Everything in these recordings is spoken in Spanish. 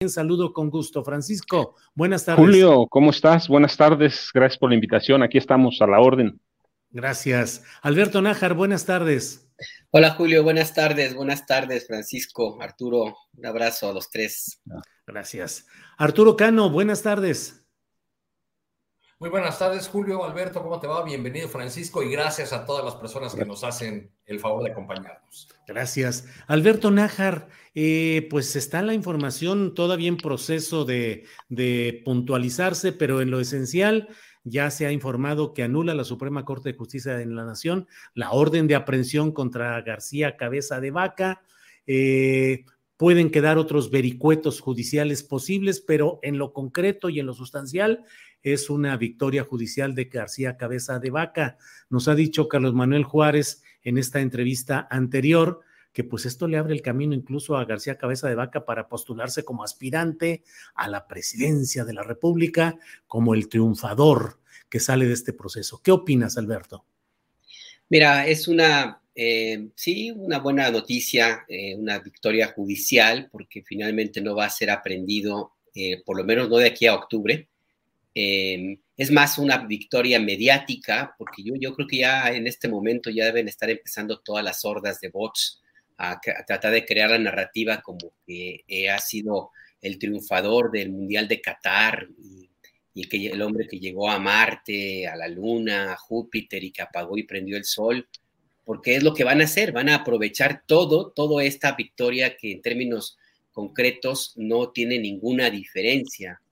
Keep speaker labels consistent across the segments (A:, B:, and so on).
A: Un saludo con gusto. Francisco, buenas tardes.
B: Julio, ¿cómo estás? Buenas tardes. Gracias por la invitación. Aquí estamos a la orden.
A: Gracias. Alberto Nájar, buenas tardes.
C: Hola Julio, buenas tardes, buenas tardes Francisco, Arturo, un abrazo a los tres.
A: Gracias. Arturo Cano, buenas tardes.
D: Muy buenas tardes Julio, Alberto, ¿cómo te va? Bienvenido Francisco y gracias a todas las personas que nos hacen el favor de acompañarnos.
A: Gracias. Alberto Nájar, eh, pues está la información todavía en proceso de, puntualizarse, pero en lo esencial ya se ha informado que anula la Suprema Corte de Justicia de la Nación la orden de aprehensión contra García Cabeza de Vaca. Eh, pueden quedar otros vericuetos judiciales posibles, pero en lo concreto y en lo sustancial es una victoria judicial de García Cabeza de Vaca. Nos ha dicho Carlos Manuel Juárez en esta entrevista anterior que pues esto le abre el camino incluso a García Cabeza de Vaca para postularse como aspirante a la presidencia de la República, como el triunfador que sale de este proceso. ¿Qué opinas, Alberto?
C: Mira, es una, eh, sí, una buena noticia, eh, una victoria judicial, porque finalmente no va a ser aprendido, eh, por lo menos no de aquí a octubre. es más una victoria mediática, porque yo, creo que ya en este momento ya deben estar empezando todas las hordas de bots a, tratar de crear la narrativa como que ha sido el triunfador del Mundial de Qatar y, y, que el hombre que llegó a Marte, a la Luna, a Júpiter y que apagó y prendió el Sol, porque es lo que van a hacer, van a aprovechar todo, toda esta victoria que en términos concretos no tiene ninguna diferencia,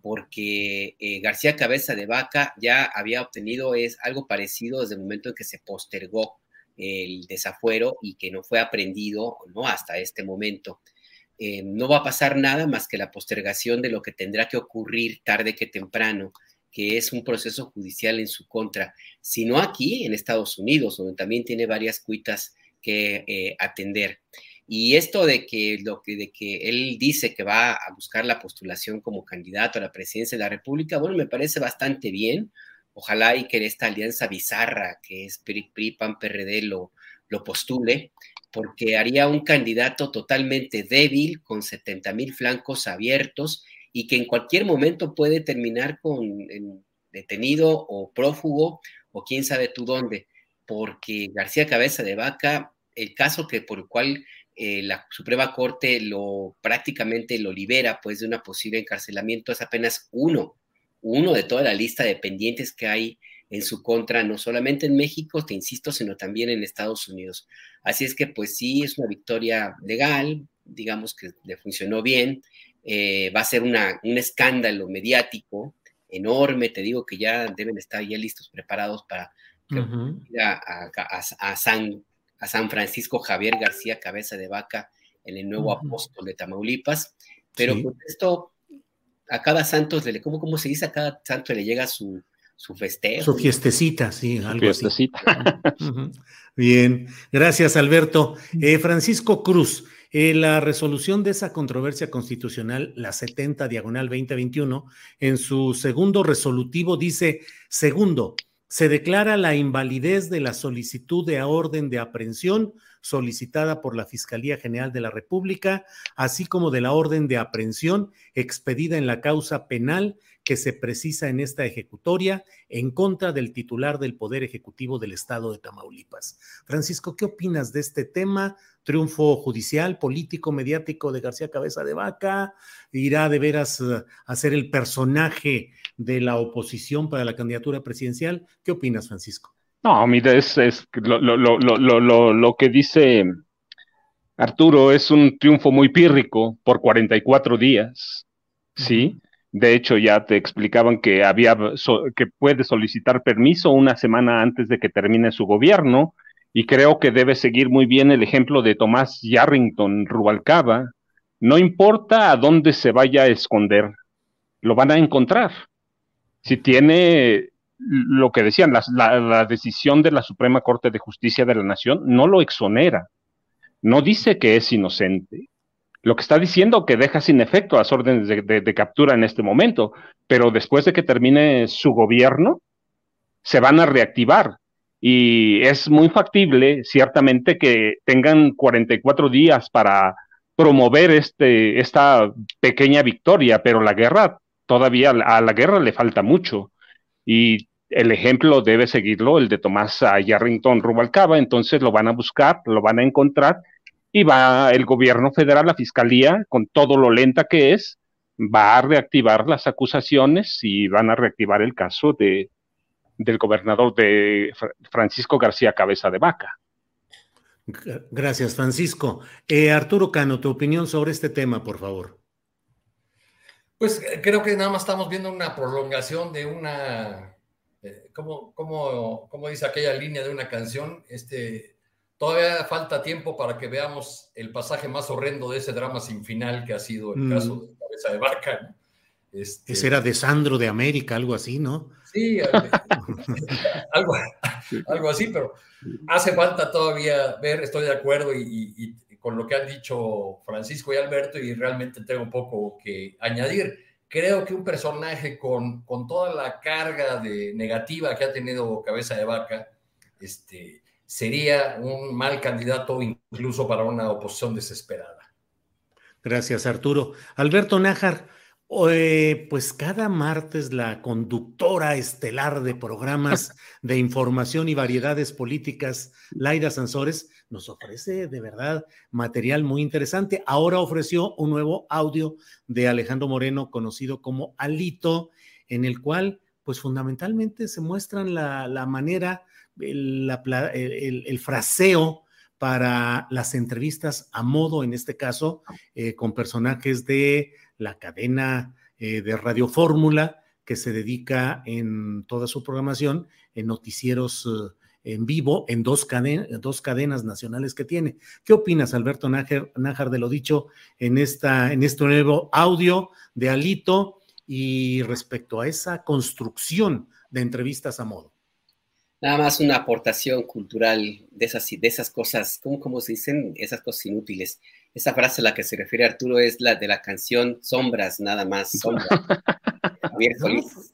C: porque eh, García Cabeza de Vaca ya había obtenido es algo parecido desde el momento en que se postergó el desafuero y que no fue aprendido ¿no? hasta este momento. Eh, no va a pasar nada más que la postergación de lo que tendrá que ocurrir tarde que temprano, que es un proceso judicial en su contra, sino aquí en Estados Unidos, donde también tiene varias cuitas que eh, atender. Y esto de que, lo que, de que él dice que va a buscar la postulación como candidato a la presidencia de la República, bueno, me parece bastante bien. Ojalá y que esta alianza bizarra que es PRI, PRI PAN, PRD lo, lo postule, porque haría un candidato totalmente débil, con 70 mil flancos abiertos y que en cualquier momento puede terminar con detenido o prófugo o quién sabe tú dónde, porque García Cabeza de Vaca, el caso que por el cual eh, la Suprema Corte lo prácticamente lo libera pues de una posible encarcelamiento es apenas uno, uno de toda la lista de pendientes que hay en su contra, no solamente en México, te insisto, sino también en Estados Unidos. Así es que pues sí, es una victoria legal, digamos que le funcionó bien, eh, va a ser una, un escándalo mediático enorme, te digo que ya deben estar ya listos, preparados para ir a, San, a San Francisco Javier García Cabeza de Vaca en el nuevo apóstol de Tamaulipas, pero pues esto a cada santo, ¿cómo, ¿cómo se dice? A cada santo le llega su, su festejo.
A: Su fiestecita, sí, algo fiestecita. así. Bien, gracias Alberto. Eh, Francisco Cruz, eh, la resolución de esa controversia constitucional, la 70 diagonal 2021, en su segundo resolutivo dice, segundo, se declara la invalidez de la solicitud de orden de aprehensión solicitada por la Fiscalía General de la República, así como de la orden de aprehensión expedida en la causa penal que se precisa en esta ejecutoria en contra del titular del Poder Ejecutivo del Estado de Tamaulipas. Francisco, ¿qué opinas de este tema? Triunfo judicial, político, mediático de García Cabeza de Vaca, irá de veras eh, a ser el personaje de la oposición para la candidatura presidencial. ¿Qué opinas, Francisco?
B: No, mira, es, lo, lo, que dice Arturo es un triunfo muy pírrico por 44 días, ¿sí? De hecho, ya te explicaban que había que puede solicitar permiso una semana antes de que termine su gobierno, y creo que debe seguir muy bien el ejemplo de Tomás Yarrington Rubalcaba. No importa a dónde se vaya a esconder, lo van a encontrar. Si tiene lo que decían, la, la decisión de la Suprema Corte de Justicia de la Nación no lo exonera, no dice que es inocente, lo que está diciendo que deja sin efecto las órdenes de, captura en este momento, pero después de que termine su gobierno, se van a reactivar. Y es muy factible, ciertamente, que tengan 44 días para promover este, esta pequeña victoria, pero la guerra, todavía a la guerra le falta mucho. Y el ejemplo debe seguirlo, el de Tomás Yarrington Rubalcaba, entonces lo van a buscar, lo van a encontrar y va el gobierno federal, la fiscalía, con todo lo lenta que es, va a reactivar las acusaciones y van a reactivar el caso de, del gobernador de Francisco García Cabeza de Vaca.
A: Gracias, Francisco. Eh, Arturo Cano, tu opinión sobre este tema, por favor.
D: Pues eh, creo que nada más estamos viendo una prolongación de una, eh, ¿cómo, cómo dice aquella línea de una canción? Este, Todavía falta tiempo para que veamos el pasaje más horrendo de ese drama sin final que ha sido el mm. caso de Cabeza de Vaca.
A: Este... Ese era de Sandro de América, algo así, ¿no?
D: Sí, algo, algo, así, pero hace falta todavía ver, estoy de acuerdo y, con lo que han dicho Francisco y Alberto y realmente tengo poco que añadir. Creo que un personaje con, con toda la carga de negativa que ha tenido Cabeza de Vaca, este, sería un mal candidato incluso para una oposición desesperada.
A: Gracias, Arturo. Alberto Nájar, eh, pues cada martes la conductora estelar de programas de información y variedades políticas, Laira Sansores, nos ofrece de verdad material muy interesante. Ahora ofreció un nuevo audio de Alejandro Moreno, conocido como Alito, en el cual, pues fundamentalmente se muestran la, la manera el, fraseo para las entrevistas a modo, en este caso, eh, con personajes de la cadena eh, de Radio Fórmula, que se dedica en toda su programación en noticieros eh, en vivo en dos, dos, cadenas nacionales que tiene. ¿Qué opinas, Alberto Nájar, de lo dicho en, esta, en este nuevo audio de Alito y respecto a esa construcción de entrevistas a modo?
C: nada más una aportación cultural de esas, de esas cosas, ¿cómo, se dicen? Esas cosas inútiles. Esa frase a la que se refiere Arturo es la de la canción Sombras, nada más, Sombras. Javier Solís.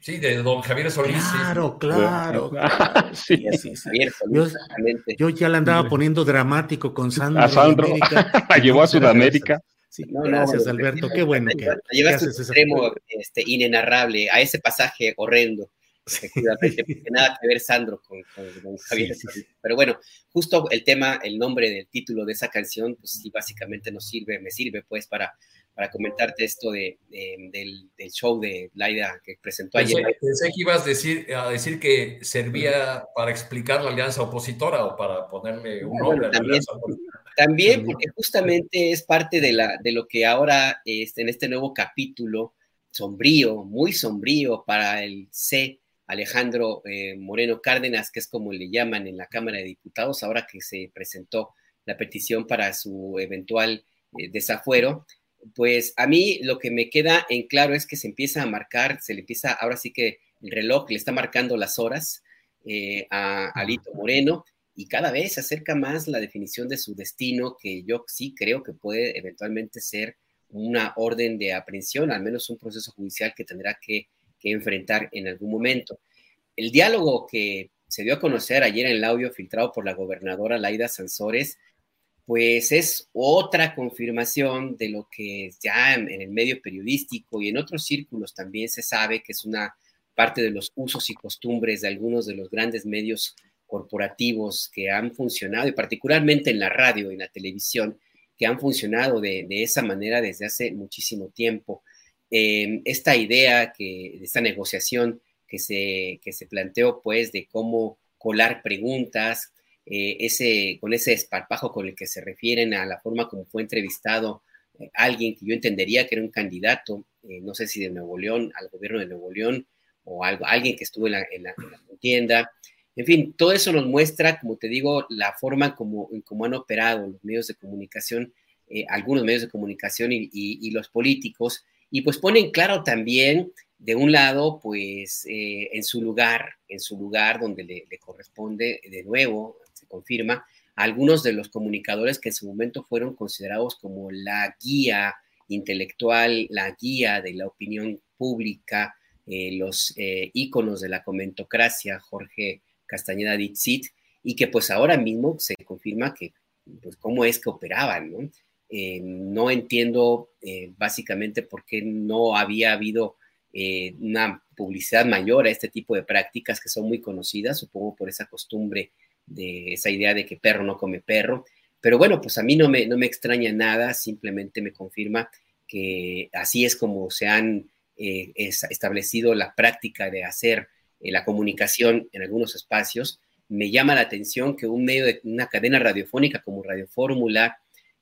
D: Sí, de don Javier Solís.
A: Claro, claro. Sí, sí, Javier Solís, yo, ya la andaba poniendo dramático con Sandro. A Sandro.
B: la llevó a Sudamérica.
A: Sí, gracias, Alberto. Qué bueno que.
C: Llevaste a ese extremo este, inenarrable, a ese pasaje horrendo. Efectivamente, porque nada que ver Sandro con, Javier. Pero bueno, justo el tema, el nombre del título de esa canción, pues sí, básicamente nos sirve, me sirve pues para, para comentarte esto de, del, show de Laida que presentó ayer.
D: Pensé que ibas a decir, a decir que servía para explicar la alianza opositora o para ponerle un nombre a la alianza
C: También, porque justamente es parte de, la, de lo que ahora este, en este nuevo capítulo sombrío, muy sombrío para el C Alejandro eh, Moreno Cárdenas, que es como le llaman en la Cámara de Diputados, ahora que se presentó la petición para su eventual eh, desafuero, pues a mí lo que me queda en claro es que se empieza a marcar, se le empieza, ahora sí que el reloj le está marcando las horas eh, a Alito Moreno y cada vez se acerca más la definición de su destino, que yo sí creo que puede eventualmente ser una orden de aprehensión, al menos un proceso judicial que tendrá que enfrentar en algún momento. El diálogo que se dio a conocer ayer en el audio filtrado por la gobernadora Laida Sansores, pues es otra confirmación de lo que ya en, el medio periodístico y en otros círculos también se sabe que es una parte de los usos y costumbres de algunos de los grandes medios corporativos que han funcionado, y particularmente en la radio y en la televisión, que han funcionado de, esa manera desde hace muchísimo tiempo. Em, esta idea, que, esta negociación que se, que se planteó, pues, de cómo colar preguntas, eh, ese, con ese esparpajo con el que se refieren a la forma como fue entrevistado eh, alguien que yo entendería que era un candidato, eh, no sé si de Nuevo León, al gobierno de Nuevo León, o algo, alguien que estuvo en la, en la, contienda. En fin, todo eso nos muestra, como te digo, la forma como, como han operado los medios de comunicación, algunos medios de comunicación y, los políticos, y pues ponen claro también, de un lado, pues en su lugar, en su lugar donde le corresponde de nuevo confirma, algunos de los comunicadores que en su momento fueron considerados como la guía intelectual, la guía de la opinión pública, eh, los eh, íconos de la comentocracia, Jorge Castañeda Dixit, y que pues ahora mismo se confirma que, pues, cómo es que operaban, ¿no? Eh, no entiendo básicamente por qué no había habido una publicidad mayor a este tipo de prácticas que son muy conocidas, supongo por esa costumbre de esa idea de que perro no come perro. Pero bueno, pues a mí no me, no me extraña nada, simplemente me confirma que así es como se han eh, establecido la práctica de hacer eh, la comunicación en algunos espacios. Me llama la atención que un medio de una cadena radiofónica como Radio Fórmula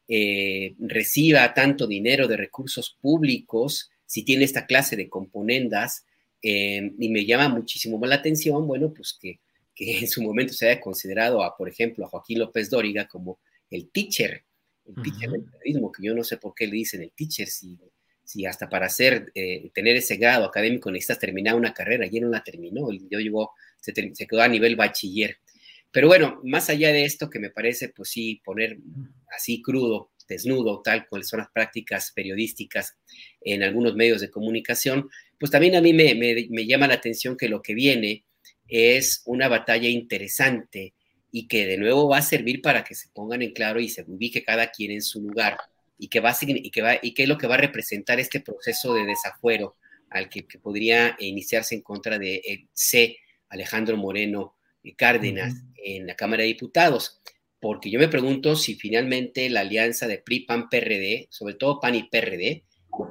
C: eh, reciba tanto dinero de recursos públicos si tiene esta clase de componendas. y me llama muchísimo más la atención, bueno, pues que que en su momento se haya considerado a, por ejemplo, a Joaquín López Dóriga como el teacher, el teacher del periodismo, que yo no sé por qué le dicen el teacher, si, si hasta para hacer, eh, tener ese grado académico necesitas terminar una carrera, y no la terminó, yo llegó, se, quedó a nivel bachiller. Pero bueno, más allá de esto, que me parece, pues sí, poner así crudo, desnudo, tal, cuáles son las prácticas periodísticas en algunos medios de comunicación, pues también a mí me, me llama la atención que lo que viene es una batalla interesante y que de nuevo va a servir para que se pongan en claro y se ubique cada quien en su lugar y que va a, y que va y qué es lo que va a representar este proceso de desafuero al que, podría iniciarse en contra de el C. Alejandro Moreno Cárdenas en la Cámara de Diputados. Porque yo me pregunto si finalmente la alianza de PRI, PAN, PRD, sobre todo PAN y PRD,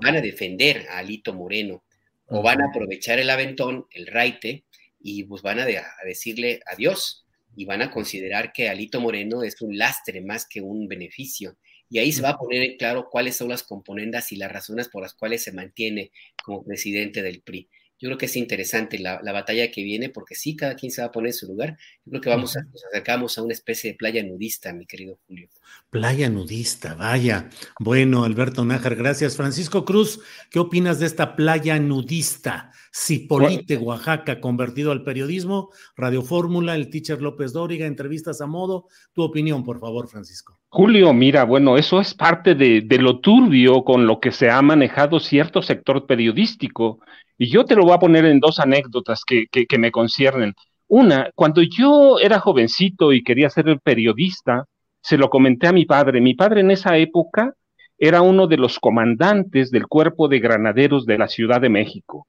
C: van a defender a Alito Moreno o van a aprovechar el aventón, el raite, y pues van a, decirle adiós y van a considerar que Alito Moreno es un lastre más que un beneficio. Y ahí se va a poner en claro cuáles son las componendas y las razones por las cuales se mantiene como presidente del PRI. Yo creo que es interesante la, batalla que viene, porque sí, cada quien se va a poner en su lugar. Yo creo que vamos a, nos acercamos a una especie de playa nudista, mi querido Julio.
A: Playa nudista, vaya. Bueno, Alberto Nájar, gracias. Francisco Cruz, ¿qué opinas de esta playa nudista? Cipolite, Oaxaca, convertido al periodismo, Radio Fórmula, el teacher López Dóriga, entrevistas a modo. Tu opinión, por favor, Francisco.
B: Julio, mira, bueno, eso es parte de, de lo turbio con lo que se ha manejado cierto sector periodístico y yo te lo voy a poner en dos anécdotas que, me conciernen. Una, cuando yo era jovencito y quería ser periodista, se lo comenté a mi padre. Mi padre en esa época era uno de los comandantes del cuerpo de granaderos de la Ciudad de México.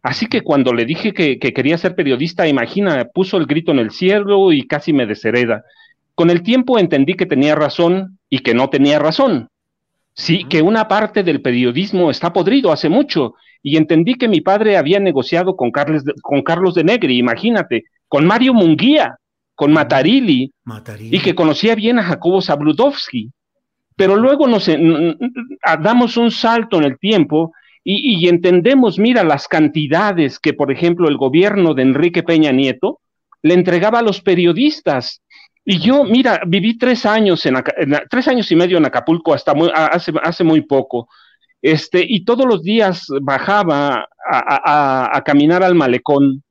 B: Así que cuando le dije que, que, quería ser periodista, imagina, puso el grito en el cielo y casi me deshereda. Con el tiempo entendí que tenía razón y que no tenía razón. Sí, que una parte del periodismo está podrido hace mucho y entendí que mi padre había negociado con Carlos, de, con Carlos de Negri, imagínate, con Mario Munguía, con Matarili, y que conocía bien a Jacobo Zabludowski. Pero luego nos damos un salto en el tiempo y, y, entendemos, mira, las cantidades que, por ejemplo, el gobierno de Enrique Peña Nieto le entregaba a los periodistas. Y yo, mira, viví tres años, en, tres años y medio en Acapulco hasta muy, hace, hace muy poco. Este, y todos los días bajaba a, caminar al malecón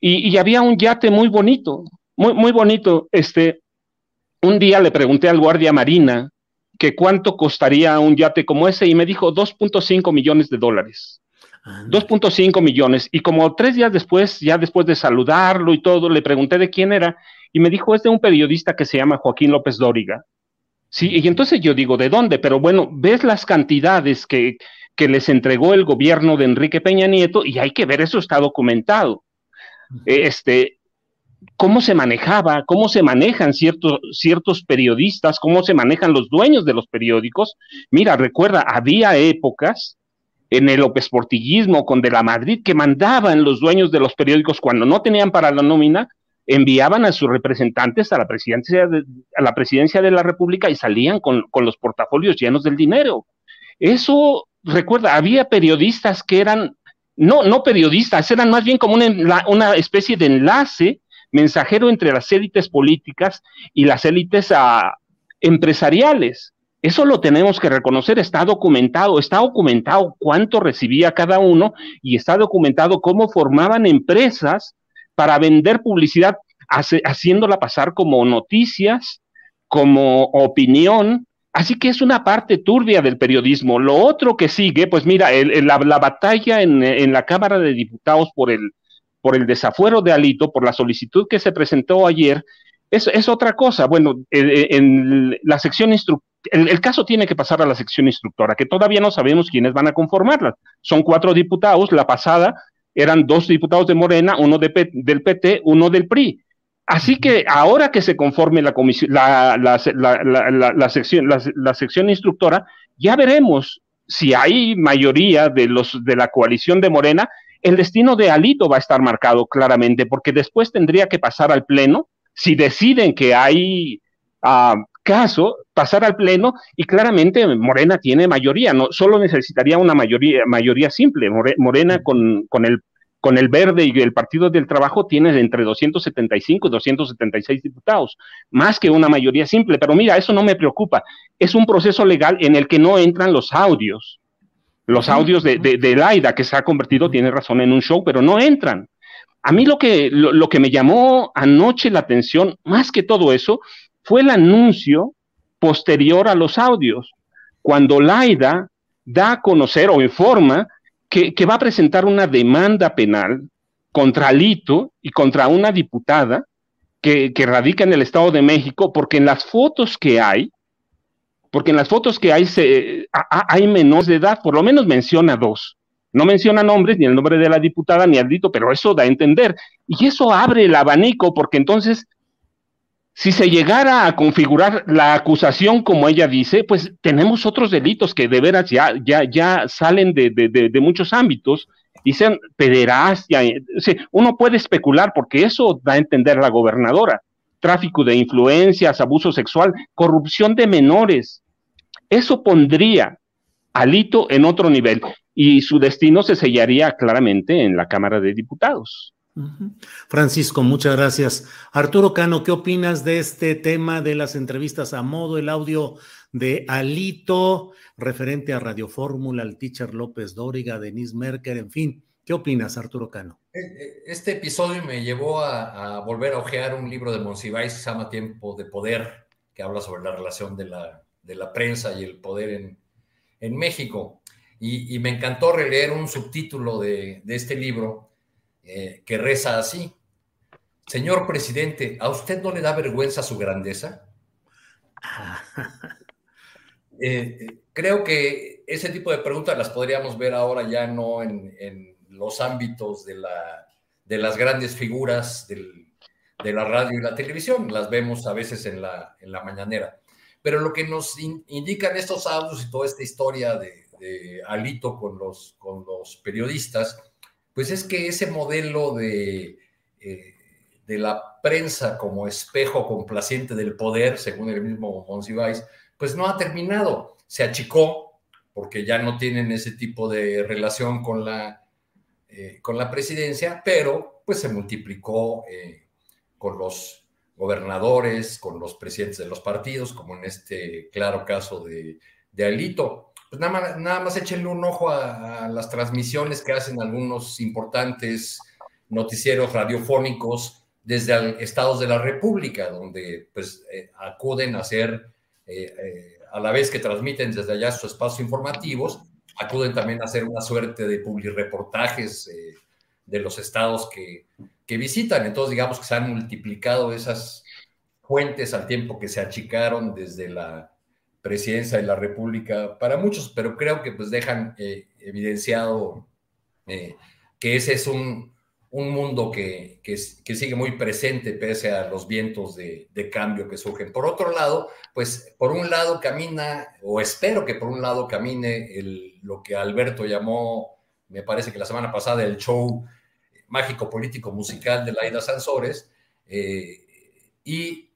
B: y, había un yate muy bonito, muy, muy bonito. Este, un día le pregunté al guardia marina que cuánto costaría un yate como ese y me dijo 2.5 millones de dólares. 2.5 millones. Y como tres días después, ya después de saludarlo y todo, le pregunté de quién era y me dijo, es de un periodista que se llama Joaquín López Dóriga. Sí, y entonces yo digo, ¿de dónde? Pero bueno, ves las cantidades que, que les entregó el gobierno de Enrique Peña Nieto y hay que ver, eso está documentado. Este, cómo se manejaba, cómo se manejan ciertos, ciertos periodistas, cómo se manejan los dueños de los periódicos. Mira, recuerda, había épocas en el López Portillismo con de la Madrid que mandaban los dueños de los periódicos cuando no tenían para la nómina, enviaban a sus representantes a la presidencia de, a la, presidencia de la República y salían con, con los portafolios llenos del dinero. Eso, recuerda, había periodistas que eran, no, no periodistas, eran más bien como una, una especie de enlace mensajero entre las élites políticas y las élites uh, empresariales. Eso lo tenemos que reconocer, está documentado, está documentado cuánto recibía cada uno y está documentado cómo formaban empresas para vender publicidad, haciéndola pasar como noticias, como opinión. Así que es una parte turbia del periodismo. Lo otro que sigue, pues mira, el, la, la, batalla en, la Cámara de Diputados por el, por el desafuero de Alito, por la solicitud que se presentó ayer, es, es otra cosa. Bueno, en, la sección el, el, caso tiene que pasar a la sección instructora, que todavía no sabemos quiénes van a conformarla. Son cuatro diputados, la pasada eran dos diputados de Morena, uno de del PT, uno del PRI. Así que ahora que se conforme la, comisión, la, la, sección, la, sección instructora, ya veremos si hay mayoría de los de la coalición de Morena el destino de Alito va a estar marcado claramente, porque después tendría que pasar al Pleno, si deciden que hay uh, caso, pasar al Pleno, y claramente Morena tiene mayoría, no solo necesitaría una mayoría, mayoría simple. Morena con, con, el, con el Verde y el Partido del Trabajo tiene entre 275 y 276 diputados, más que una mayoría simple. Pero mira, eso no me preocupa. Es un proceso legal en el que no entran los audios los audios de, de, de Laida, que se ha convertido, tiene razón, en un show, pero no entran. A mí lo que, lo, lo, que me llamó anoche la atención, más que todo eso, fue el anuncio posterior a los audios, cuando Laida da a conocer o informa que, va a presentar una demanda penal contra Alito y contra una diputada que, radica en el Estado de México, porque en las fotos que hay, porque en las fotos que hay se, hay menores de edad, por lo menos menciona dos. No menciona nombres, ni el nombre de la diputada, ni al dito, pero eso da a entender. Y eso abre el abanico, porque entonces, si se llegara a configurar la acusación como ella dice, pues tenemos otros delitos que de veras ya, ya, ya salen de, de, de, muchos ámbitos, dicen pederastia. Sí, uno puede especular, porque eso da a entender la gobernadora tráfico de influencias, abuso sexual, corrupción de menores. Eso pondría Alito en otro nivel y su destino se sellaría claramente en la Cámara de Diputados.
A: Francisco, muchas gracias. Arturo Cano, ¿qué opinas de este tema de las entrevistas a modo, el audio de Alito, referente a Radio Fórmula, al teacher López Dóriga, Denise Merker, en fin? ¿Qué opinas, Arturo Cano?
D: Eh, eh, este episodio me llevó a, a volver a ojear un libro de Monsiváis que se llama Tiempo de Poder, que habla sobre la relación de la, de la prensa y el poder en, en México. Y, y, me encantó releer un subtítulo de, de este libro eh, que reza así. Señor presidente, ¿a usted no le da vergüenza su grandeza? eh, creo que ese tipo de preguntas las podríamos ver ahora ya no en, en los ámbitos de, la, de las grandes figuras del, de la radio y la televisión, las vemos a veces en la, en la mañanera. Pero lo que nos in, indican estos audios y toda esta historia de, de, Alito con los, con los periodistas, pues es que ese modelo de, eh, de la prensa como espejo complaciente del poder, según el mismo Monsiváis, pues no ha terminado. Se achicó porque ya no tienen ese tipo de relación con la, eh, con la presidencia, pero pues se multiplicó eh, con los gobernadores, con los presidentes de los partidos, como en este claro caso de, de Alito. Pues nada más, nada más échenle un ojo a, las transmisiones que hacen algunos importantes noticieros radiofónicos desde estados de la República, donde pues eh, acuden a hacer, eh, eh, a la vez que transmiten desde allá sus espacios informativos, acuden también a hacer una suerte de publireportajes de los estados que, que visitan. Entonces, digamos que se han multiplicado esas fuentes al tiempo que se achicaron desde la presidencia de la República para muchos, pero creo que pues dejan eh, evidenciado eh, que ese es un, un mundo que, que, sigue muy presente pese a los vientos de, de, cambio que surgen. Por otro lado, pues por un lado camina, o espero que por un lado camine lo que Alberto llamó, me parece que la semana pasada, el show mágico político musical de Laida Sansores, eh, y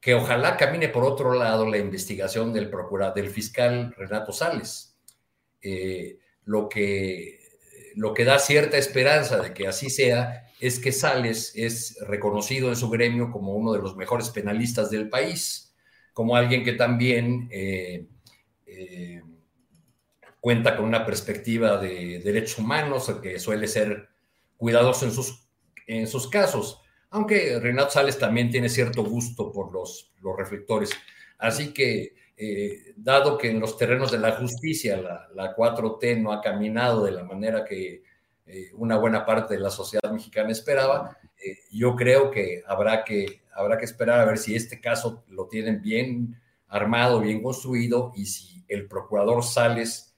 D: que, ojalá camine por otro lado la investigación del procurador, del fiscal Renato Sales. Eh, lo que lo que da cierta esperanza de que así sea es que Sales es reconocido en su gremio como uno de los mejores penalistas del país, como alguien que también eh, eh, cuenta con una perspectiva de derechos humanos, que suele ser cuidadoso en sus, en sus casos, aunque Renato Sales también tiene cierto gusto por los, los reflectores. Así que eh, dado que en los terrenos de la justicia la, 4T no ha caminado de la manera que eh, una buena parte de la sociedad mexicana esperaba, eh, yo creo que habrá, que habrá que esperar a ver si este caso lo tienen bien armado, bien construido y si el procurador Sales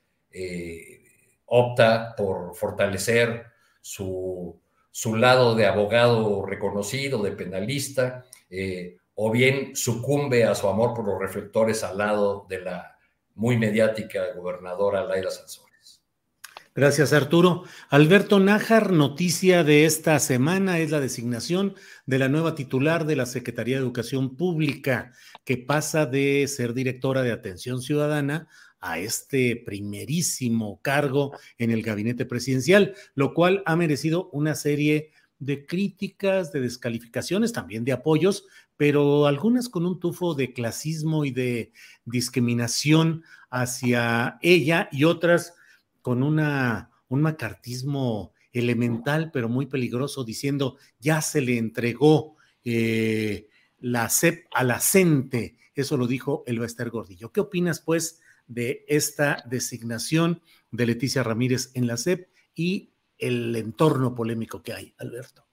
D: opta por fortalecer su, su, lado de abogado reconocido, de penalista, o bien sucumbe a su amor por los reflectores al lado de la muy mediática gobernadora Laira Sansores.
A: Gracias, Arturo. Alberto Nájar, noticia de esta semana es la designación de la nueva titular de la Secretaría de Educación Pública, que pasa de ser directora de Atención Ciudadana a este primerísimo cargo en el gabinete presidencial, lo cual ha merecido una serie de críticas, de descalificaciones, también de apoyos, pero algunas con un tufo de clasismo y de discriminación hacia ella y otras con una, un macartismo elemental, pero muy peligroso, diciendo ya se le entregó eh, la CEP a la CENTE. Eso lo dijo el Bester Gordillo. ¿Qué opinas, pues, de esta designación de Leticia Ramírez en la CEP y el entorno polémico que hay, Alberto?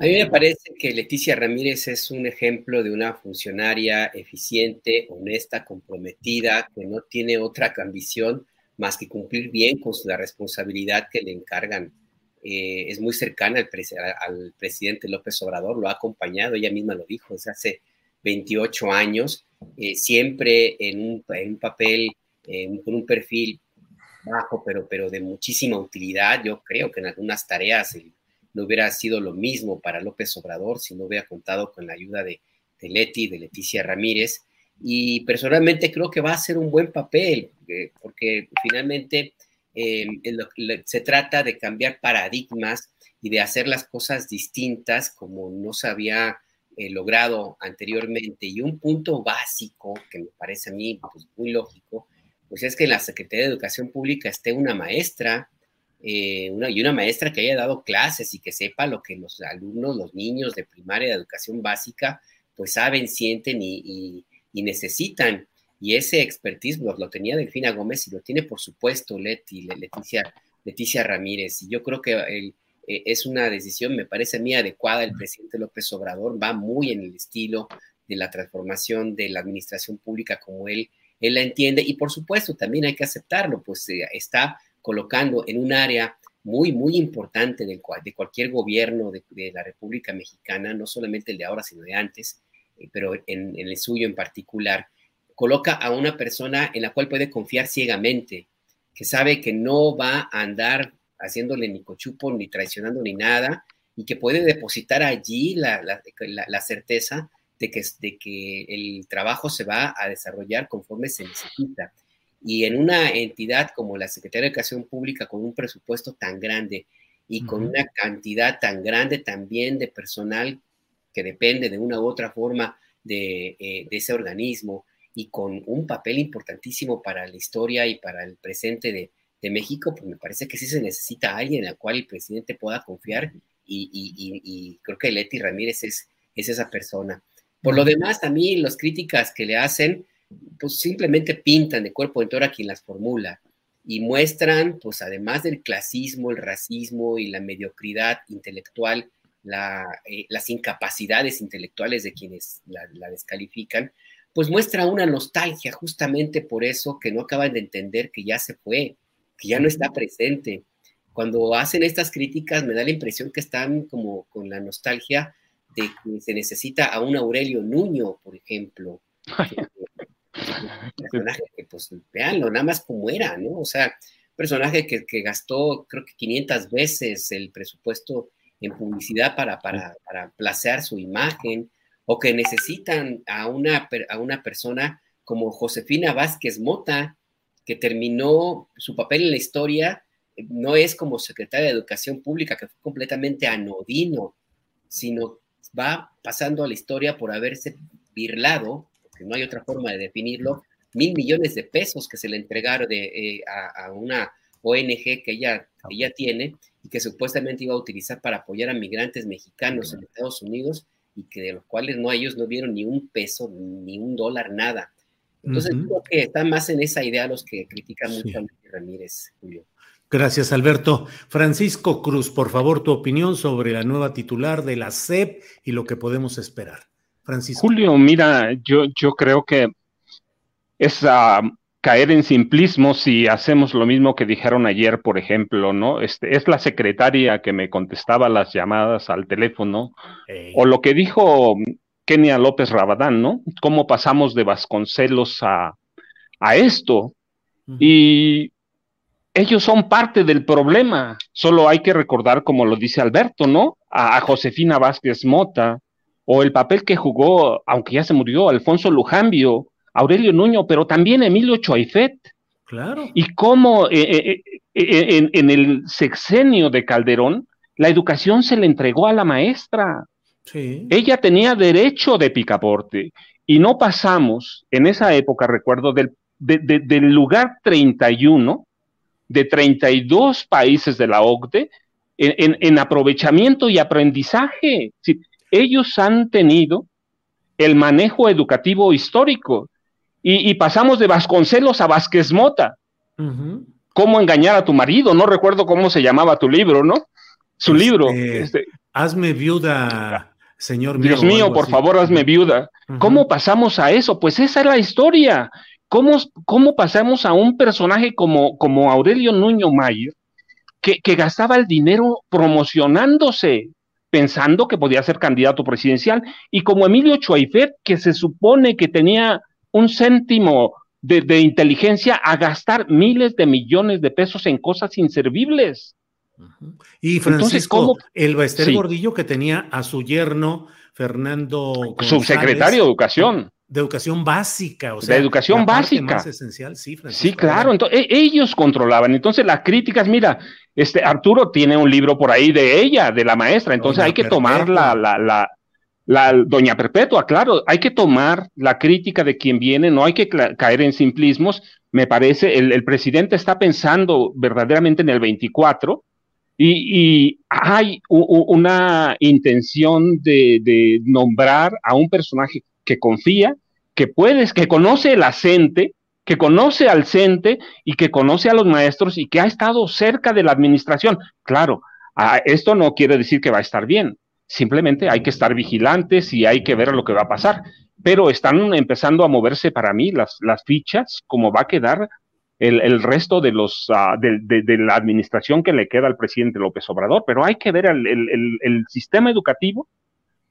C: A mí me parece que Leticia Ramírez es un ejemplo de una funcionaria eficiente, honesta, comprometida, que no tiene otra ambición más que cumplir bien con la responsabilidad que le encargan. Eh, es muy cercana al, presidente López Obrador, lo ha acompañado, ella misma lo dijo, hace 28 años, eh, siempre en un, papel, con un perfil bajo, pero, pero de muchísima utilidad. Yo creo que en algunas tareas el no hubiera sido lo mismo para López Obrador si no hubiera contado con la ayuda de, Leti, de Leticia Ramírez. Y personalmente creo que va a ser un buen papel, eh, porque finalmente em, se trata de cambiar paradigmas y de hacer las cosas distintas como no se había logrado anteriormente. Y un punto básico que me parece a mí pues, muy lógico, pues es que en la Secretaría de Educación Pública esté una maestra eh, y una maestra que haya dado clases y que sepa lo que los alumnos, los niños de primaria de educación básica, pues saben, sienten y, necesitan. Y ese expertise lo, tenía Delfina Gómez y lo tiene, por supuesto, Leti, Leticia, Leticia Ramírez. Y yo creo que eh, es una decisión, me parece a mí, adecuada. El presidente López Obrador va muy en el estilo de la transformación de la administración pública como él, él la entiende. Y por supuesto, también hay que aceptarlo, pues eh, está colocando en un área muy, muy importante de, de cualquier gobierno de, la República Mexicana, no solamente el de ahora, sino de antes, eh, pero en, el suyo en particular, coloca a una persona en la cual puede confiar ciegamente, que sabe que no va a andar haciéndole ni cochupo, ni traicionando, ni nada, y que puede depositar allí la, la, certeza de que, de que el trabajo se va a desarrollar conforme se necesita. Y en una entidad como la Secretaría de Educación Pública, con un presupuesto tan grande y con una cantidad tan grande también de personal que depende de una u otra forma de, eh, ese organismo y con un papel importantísimo para la historia y para el presente de, México, pues me parece que sí se necesita alguien en el cual el presidente pueda confiar y, creo que Leti Ramírez es, es esa persona. Por lo demás, a mí las críticas que le hacen, pues simplemente pintan de cuerpo entero a quien las formula. y muestran, pues además del clasismo, el racismo y la mediocridad intelectual, eh, las incapacidades intelectuales de quienes la, descalifican, pues muestra una nostalgia justamente por eso que no acaban de entender que ya se fue, que ya no está presente. Cuando hacen estas críticas me da la impresión que están como con la nostalgia de que se necesita a un Aurelio Nuño, por ejemplo. personaje que, pues, veanlo, nada más como era, ¿no? O sea, personaje que, que, gastó, creo que 500 veces el presupuesto en publicidad para, para, para placear su imagen, o que necesitan a una, a una persona como Josefina Vázquez Mota, que terminó su papel en la historia, no es como secretaria de Educación Pública, que fue completamente anodino, sino va pasando a la historia por haberse birlado, porque no hay otra forma de definirlo, mil millones de pesos que se le entregaron de, eh, a, una ONG que ella, ella tiene y que supuestamente iba a utilizar para apoyar a migrantes mexicanos en Estados Unidos y que de los cuales no ellos no vieron ni un peso, ni un dólar, nada. Entonces creo que están más en esa idea los que critican mucho a Ramírez, Julio.
A: Gracias, Alberto. Francisco Cruz, por favor, tu opinión sobre la nueva titular de la SEP y lo que podemos esperar. Francisco.
B: Julio, mira, yo, yo creo que es caer en simplismo si hacemos lo mismo que dijeron ayer, por ejemplo, ¿no? Este, es la secretaria que me contestaba las llamadas al teléfono, o lo que dijo Kenia López Rabadán, ¿no? Cómo pasamos de Vasconcelos a, a esto. Y ellos son parte del problema. Solo hay que recordar, como lo dice Alberto, ¿no? A, Josefina Vázquez Mota, o el papel que jugó, aunque ya se murió, Alfonso Lujambio, Aurelio Nuño, pero también Emilio Choaifet.
A: Claro.
B: Y cómo eh, eh, eh, en, el sexenio de Calderón, la educación se le entregó a la maestra. Sí. Ella tenía derecho de picaporte y no pasamos en esa época, recuerdo, del, del lugar 31 de 32 países de la OCDE en, aprovechamiento y aprendizaje. ellos han tenido el manejo educativo histórico y, pasamos de Vasconcelos a Vázquez Mota. ¿Cómo engañar a tu marido? No recuerdo cómo se llamaba tu libro, ¿no? Su este, libro. Este,
A: hazme viuda, señor
B: mío. Dios mío, por favor, hazme viuda. ¿Cómo pasamos a eso? Pues esa es la historia. ¿Cómo, pasamos a un personaje como, como Aurelio Nuño Mayer, que, gastaba el dinero promocionándose, pensando que podía ser candidato presidencial, y como Emilio Chuaifet, que se supone que tenía un céntimo de, inteligencia a gastar miles de millones de pesos en cosas inservibles.
A: Y Francisco, el Baester Gordillo que tenía a su yerno Fernando
B: subsecretario de Educación
A: de educación básica, o sea,
B: de educación básica.
A: esencial, sí,
B: sí, claro. Entonces, ellos controlaban. Entonces, las críticas, mira, este Arturo tiene un libro por ahí de ella, de la maestra. Entonces, hay que tomar la, la, la, la, Doña Perpetua, claro, hay que tomar la crítica de quien viene, no hay que caer en simplismos. Me parece, el, el presidente está pensando verdaderamente en el 24 y, hay una intención de, nombrar a un personaje que confía, que puedes, que conoce el acente, que conoce al CENTE y que conoce a los maestros y que ha estado cerca de la administración. Claro, esto no quiere decir que va a estar bien, simplemente hay que estar vigilantes y hay que ver lo que va a pasar. Pero están empezando a moverse para mí las, las fichas, como va a quedar el, resto de, los, ah, de, la administración que le queda al presidente López Obrador. Pero hay que ver el, el sistema educativo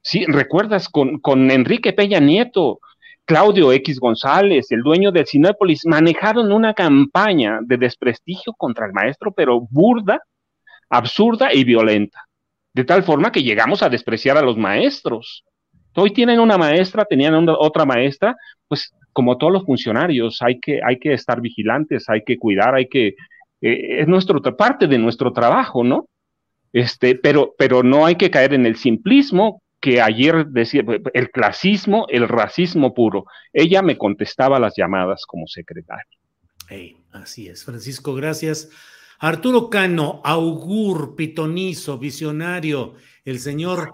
B: Sí, recuerdas con, con Enrique Peña Nieto, Claudio X González, el dueño de Cinépolis, manejaron una campaña de desprestigio contra el maestro, pero burda, absurda y violenta. De tal forma que llegamos a despreciar a los maestros. Hoy tienen una maestra, tenían otra maestra, pues como todos los funcionarios, hay que, hay que estar vigilantes, hay que cuidar, hay que, eh, es nuestro, parte de nuestro trabajo, ¿no? Este, pero, pero no hay que caer en el simplismo, que ayer decía, el clasismo, el racismo puro. Ella me contestaba las llamadas como secretaria.
A: así es, Francisco, gracias. Arturo Cano, augur, pitonizo, visionario, el señor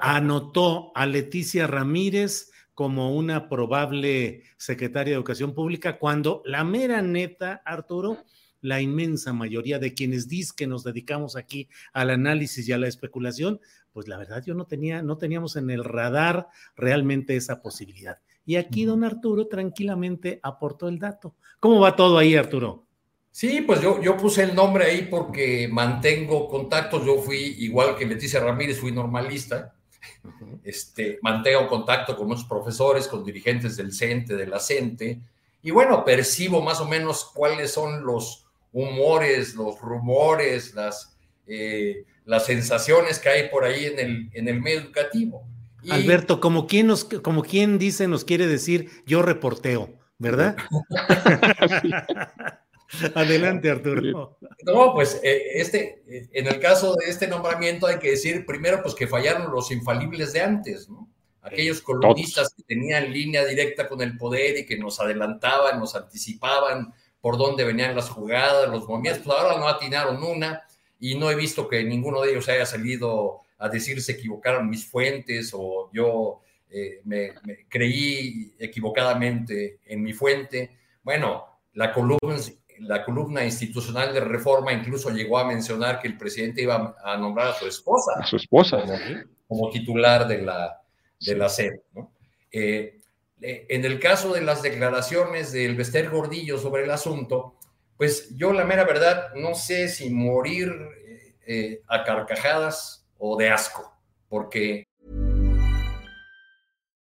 A: anotó a Leticia Ramírez como una probable secretaria de Educación Pública cuando la mera neta, Arturo, la inmensa mayoría de quienes dicen que nos dedicamos aquí al análisis y a la especulación, pues la verdad yo no tenía, no teníamos en el radar realmente esa posibilidad. Y aquí don Arturo tranquilamente aportó el dato. ¿Cómo va todo ahí, Arturo?
D: Sí, pues yo, yo puse el nombre ahí porque mantengo contactos. Yo fui, igual que Leticia Ramírez, fui normalista. Este, mantengo contacto con muchos profesores, con dirigentes del CENTE, de la CENTE, y bueno, percibo más o menos cuáles son los humores, los rumores, las, eh, las sensaciones que hay por ahí en el, en el medio educativo.
A: Alberto, como quien, nos, como quien dice, nos quiere decir, yo reporteo, ¿verdad? Adelante, Arturo.
D: No, pues eh, este, en el caso de este nombramiento hay que decir primero pues que fallaron los infalibles de antes, ¿no? Aquellos columnistas que tenían línea directa con el poder y que nos adelantaban, nos anticipaban por dónde venían las jugadas, los movimientos, pues ahora no atinaron una y no he visto que ninguno de ellos haya salido a decir se equivocaron mis fuentes o yo eh, me, creí equivocadamente en mi fuente. Bueno, la columna, la columna institucional de reforma incluso llegó a mencionar que el presidente iba a nombrar a su esposa.
B: A su esposa.
D: Como, titular de la, de la SED. Eh, eh, en el caso de las declaraciones del Bester Gordillo sobre el asunto, pues yo la mera verdad no sé si morir a carcajadas o de asco, porque...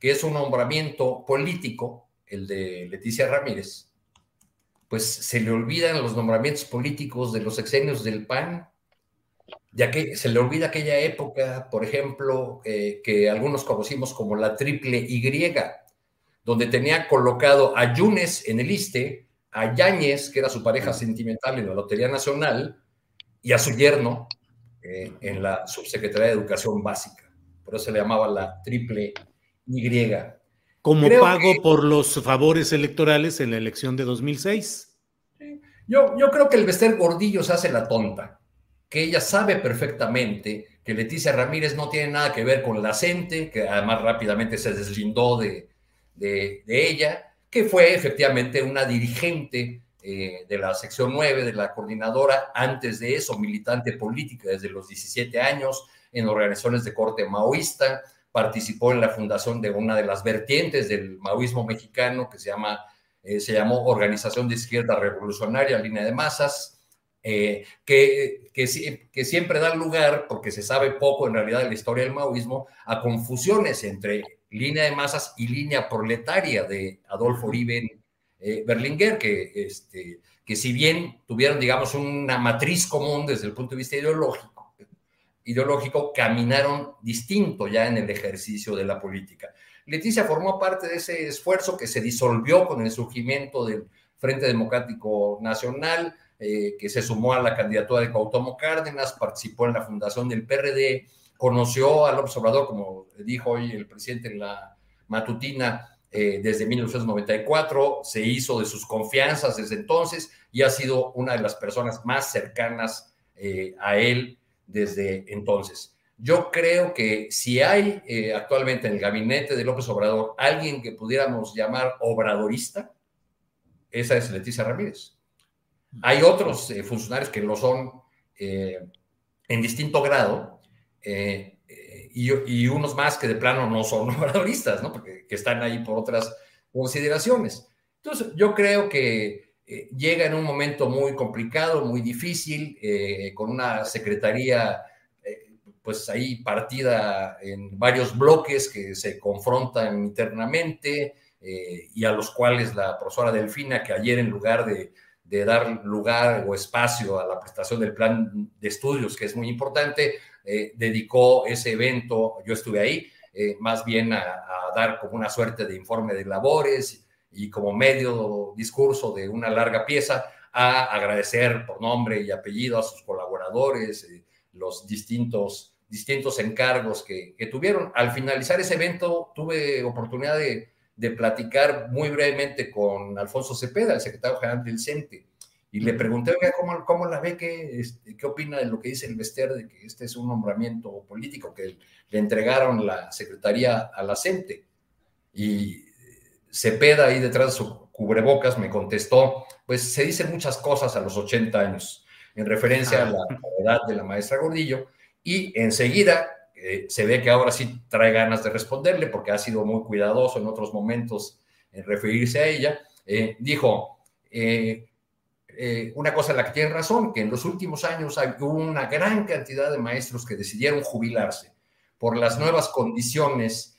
D: que es un nombramiento político, el de Leticia Ramírez, pues se le olvidan los nombramientos políticos de los exenios del PAN, ya que se le olvida aquella época, por ejemplo, eh, que algunos conocimos como la triple Y, donde tenía colocado a Yunes en el ISTE, a Yáñez, que era su pareja sentimental en la Lotería Nacional, y a su yerno eh, en la Subsecretaría de Educación Básica. Por eso se le llamaba la triple y.
A: Como pago por los favores electorales en la elección de 2006.
D: Yo, yo creo que el Bester Gordillo se hace la tonta, que ella sabe perfectamente que Leticia Ramírez no tiene nada que ver con la CENTE, que además rápidamente se deslindó de, de, ella, que fue efectivamente una dirigente eh, de la sección 9 de la coordinadora, antes de eso militante política desde los 17 años en organizaciones de corte maoísta, participó en la fundación de una de las vertientes del maoísmo mexicano que se, llama, eh, se llamó Organización de Izquierda Revolucionaria, Línea de Masas, eh, que, que, que, siempre da lugar, porque se sabe poco en realidad de la historia del maoísmo, a confusiones entre línea de masas y línea proletaria de Adolfo Uribe eh, Berlinguer, que, este, que si bien tuvieron, digamos, una matriz común desde el punto de vista ideológico, ideológico caminaron distinto ya en el ejercicio de la política. Leticia formó parte de ese esfuerzo que se disolvió con el surgimiento del Frente Democrático Nacional, eh, que se sumó a la candidatura de Cuauhtémoc Cárdenas, participó en la fundación del PRD, conoció al observador, como dijo hoy el presidente en la matutina, eh, desde 1994, se hizo de sus confianzas desde entonces y ha sido una de las personas más cercanas eh, a él desde entonces. Yo creo que si hay eh, actualmente en el gabinete de López Obrador alguien que pudiéramos llamar obradorista, esa es Leticia Ramírez. Hay otros eh, funcionarios que lo son eh, en distinto grado y, unos más que de plano no son obradoristas, ¿no? Porque que están ahí por otras consideraciones. Entonces, yo creo que eh, llega en un momento muy complicado, muy difícil, eh, con una secretaría pues ahí partida en varios bloques que se confrontan internamente y a los cuales la profesora Delfina, que ayer en lugar de, dar lugar o espacio a la prestación del plan de estudios, que es muy importante, eh, dedicó ese evento, yo estuve ahí, eh, más bien a, dar como una suerte de informe de labores y como medio discurso de una larga pieza a agradecer por nombre y apellido a sus colaboradores, eh, los distintos, distintos encargos que, tuvieron. Al finalizar ese evento tuve oportunidad de, de platicar muy brevemente con Alfonso Cepeda, el secretario general del CENTE, y le pregunté, ¿cómo, cómo la ve? ¿Qué, este, ¿Qué opina de lo que dice el Vester de que este es un nombramiento político que le entregaron la secretaría a la CENTE? Y Cepeda, ahí detrás de su cubrebocas, me contestó, pues se dicen muchas cosas a los 80 años, en referencia a la edad de la maestra Gordillo, y enseguida eh, se ve que ahora sí trae ganas de responderle, porque ha sido muy cuidadoso en otros momentos en referirse a ella, eh, dijo, eh, una cosa en la que tiene razón, que en los últimos años hay, hubo una gran cantidad de maestros que decidieron jubilarse por las nuevas condiciones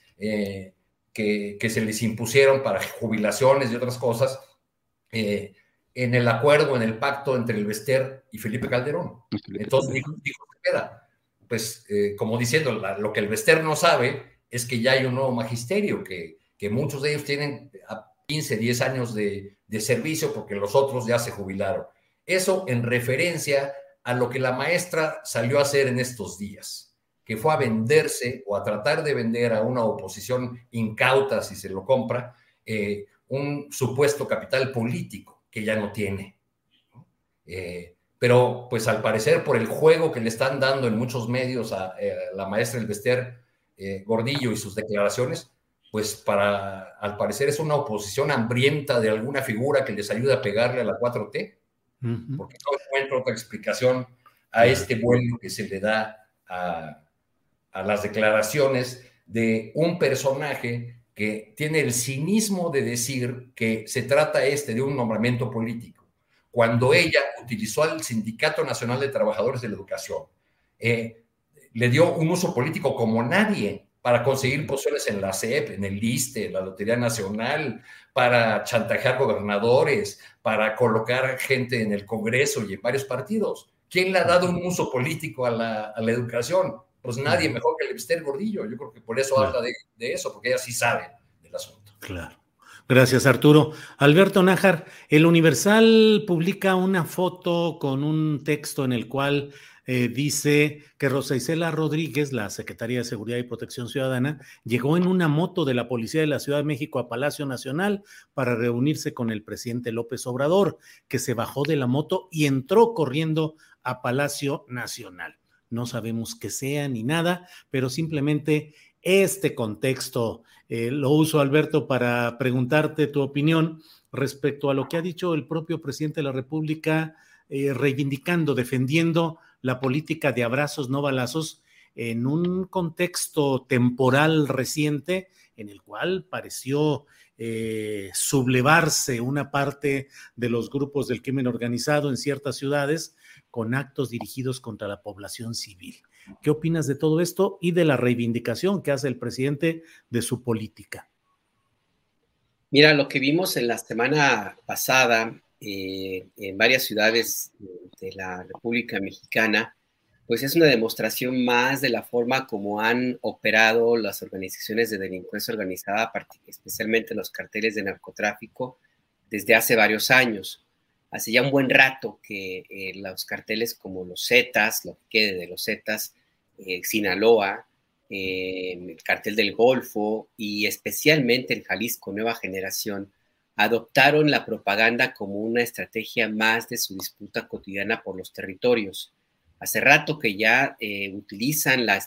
D: eh, que, se les impusieron para jubilaciones y otras cosas eh, en el acuerdo, en el pacto entre el Vester y Felipe Calderón. Entonces dijo, dijo pues como diciendo, lo que el Vester no sabe es que ya hay un nuevo magisterio, que, que muchos de ellos tienen 15, 10 años de, servicio porque los otros ya se jubilaron. Eso en referencia a lo que la maestra salió a hacer en estos días, que fue a venderse o a tratar de vender a una oposición incauta, si se lo compra, eh, un supuesto capital político que ya no tiene. Eh, pero pues al parecer por el juego que le están dando en muchos medios a, eh, la maestra Elvester Gordillo y sus declaraciones, pues para, al parecer es una oposición hambrienta de alguna figura que les ayude a pegarle a la 4T, porque no encuentro otra explicación a este vuelo que se le da a, a las declaraciones de un personaje que tiene el cinismo de decir que se trata este de un nombramiento político, cuando ella utilizó al Sindicato Nacional de Trabajadores de la Educación, eh, le dio un uso político como nadie para conseguir posiciones en la CEP, en el LISTE, en la Lotería Nacional, para chantajear gobernadores, para colocar gente en el Congreso y en varios partidos. ¿Quién le ha dado un uso político a la, educación? Pues nadie mejor que el Epster Gordillo. Yo creo que por eso habla de, de, eso, porque ella sí sabe del asunto.
A: Claro. Gracias, Arturo. Alberto Nájar, el Universal publica una foto con un texto en el cual eh, dice que Rosa Isela Rodríguez, la Secretaría de Seguridad y Protección Ciudadana, llegó en una moto de la Policía de la Ciudad de México a Palacio Nacional para reunirse con el presidente López Obrador, que se bajó de la moto y entró corriendo a Palacio Nacional. No sabemos qué sea ni nada, pero simplemente este contexto eh, lo uso, Alberto, para preguntarte tu opinión respecto a lo que ha dicho el propio presidente de la República, eh, reivindicando, defendiendo la política de abrazos no balazos en un contexto temporal reciente en el cual pareció eh, sublevarse una parte de los grupos del crimen organizado en ciertas ciudades con actos dirigidos contra la población civil. ¿Qué opinas de todo esto y de la reivindicación que hace el presidente de su política?
C: Mira, lo que vimos en la semana pasada eh, en varias ciudades de la República Mexicana, pues es una demostración más de la forma como han operado las organizaciones de delincuencia organizada, especialmente los carteles de narcotráfico, desde hace varios años. Hace ya un buen rato que eh, los carteles como los Zetas, lo que quede de los Zetas, eh, Sinaloa, el cartel del Golfo y especialmente el Jalisco Nueva Generación, adoptaron la propaganda como una estrategia más de su disputa cotidiana por los territorios. Hace rato que ya eh, utilizan la,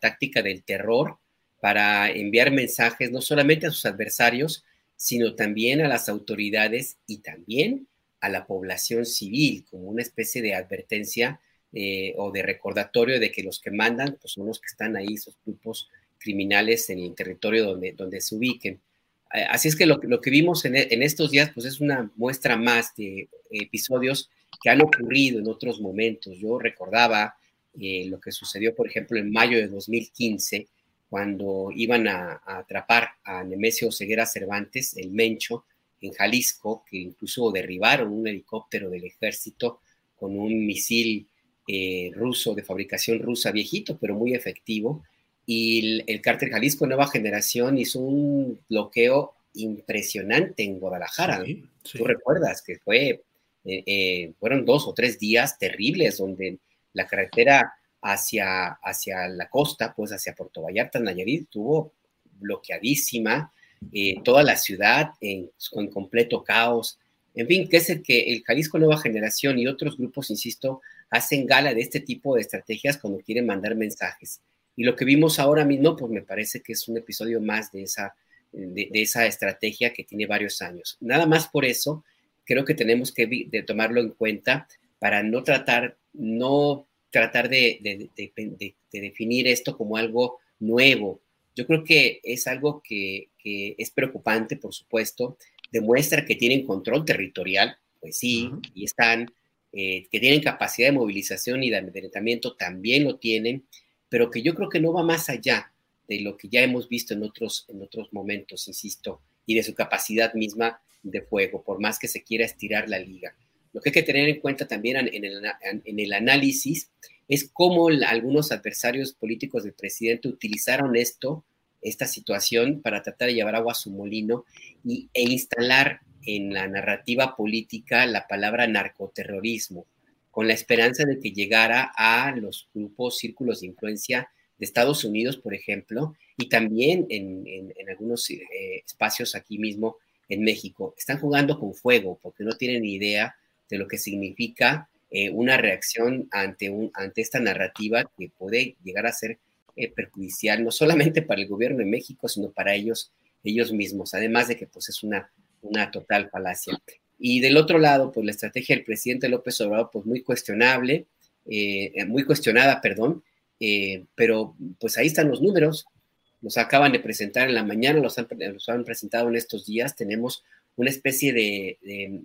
C: táctica del terror para enviar mensajes no solamente a sus adversarios, sino también a las autoridades y también a la población civil, como una especie de advertencia eh, o de recordatorio de que los que mandan pues, son los que están ahí, esos grupos criminales en el territorio donde, donde se ubiquen. Así es que lo, lo que vimos en, en, estos días pues es una muestra más de episodios que han ocurrido en otros momentos. Yo recordaba eh, lo que sucedió, por ejemplo, en mayo de 2015, cuando iban a, atrapar a Nemesio Ceguera Cervantes, el Mencho, en Jalisco, que incluso derribaron un helicóptero del ejército con un misil eh, ruso de fabricación rusa viejito, pero muy efectivo. Y el, cártel Jalisco Nueva Generación hizo un bloqueo impresionante en Guadalajara. Tú recuerdas que fue, eh, fueron dos o tres días terribles donde la carretera hacia, hacia la costa, pues hacia Puerto Vallarta, Nayarit, estuvo bloqueadísima, eh, toda la ciudad en, completo caos. En fin, que es el que el Jalisco Nueva Generación y otros grupos, insisto, hacen gala de este tipo de estrategias cuando quieren mandar mensajes. Y lo que vimos ahora mismo, pues me parece que es un episodio más de esa, de, esa estrategia que tiene varios años. Nada más por eso, creo que tenemos que tomarlo en cuenta para no tratar, no tratar de, definir esto como algo nuevo. Yo creo que es algo que, es preocupante, por supuesto, demuestra que tienen control territorial, pues sí, y están, eh, que tienen capacidad de movilización y de amedrentamiento, también lo tienen, pero que yo creo que no va más allá de lo que ya hemos visto en otros, en otros momentos, insisto, y de su capacidad misma de fuego, por más que se quiera estirar la liga. Lo que hay que tener en cuenta también en el, análisis es cómo algunos adversarios políticos del presidente utilizaron esto, esta situación, para tratar de llevar agua a su molino y, e instalar en la narrativa política la palabra narcoterrorismo, con la esperanza de que llegara a los grupos, círculos de influencia de Estados Unidos, por ejemplo, y también en, algunos eh, espacios aquí mismo en México. Están jugando con fuego porque no tienen idea de lo que significa eh, una reacción ante, un, ante esta narrativa que puede llegar a ser eh, perjudicial no solamente para el gobierno de México, sino para ellos, ellos mismos, además de que pues, es una, una total falacia. Y del otro lado, pues la estrategia del presidente López Obrador, pues muy cuestionable, eh, muy cuestionada, perdón, pero pues ahí están los números, los acaban de presentar en la mañana, los han, los han presentado en estos días, tenemos una especie de,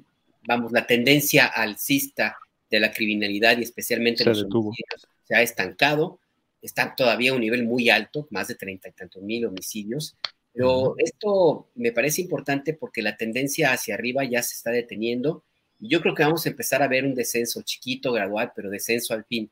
C: vamos, la tendencia alcista de la criminalidad y especialmente los homicidios se ha estancado, está todavía a un nivel muy alto, más de treinta y tantos mil homicidios, pero esto me parece importante porque la tendencia hacia arriba ya se está deteniendo y yo creo que vamos a empezar a ver un descenso chiquito, gradual, pero descenso al fin.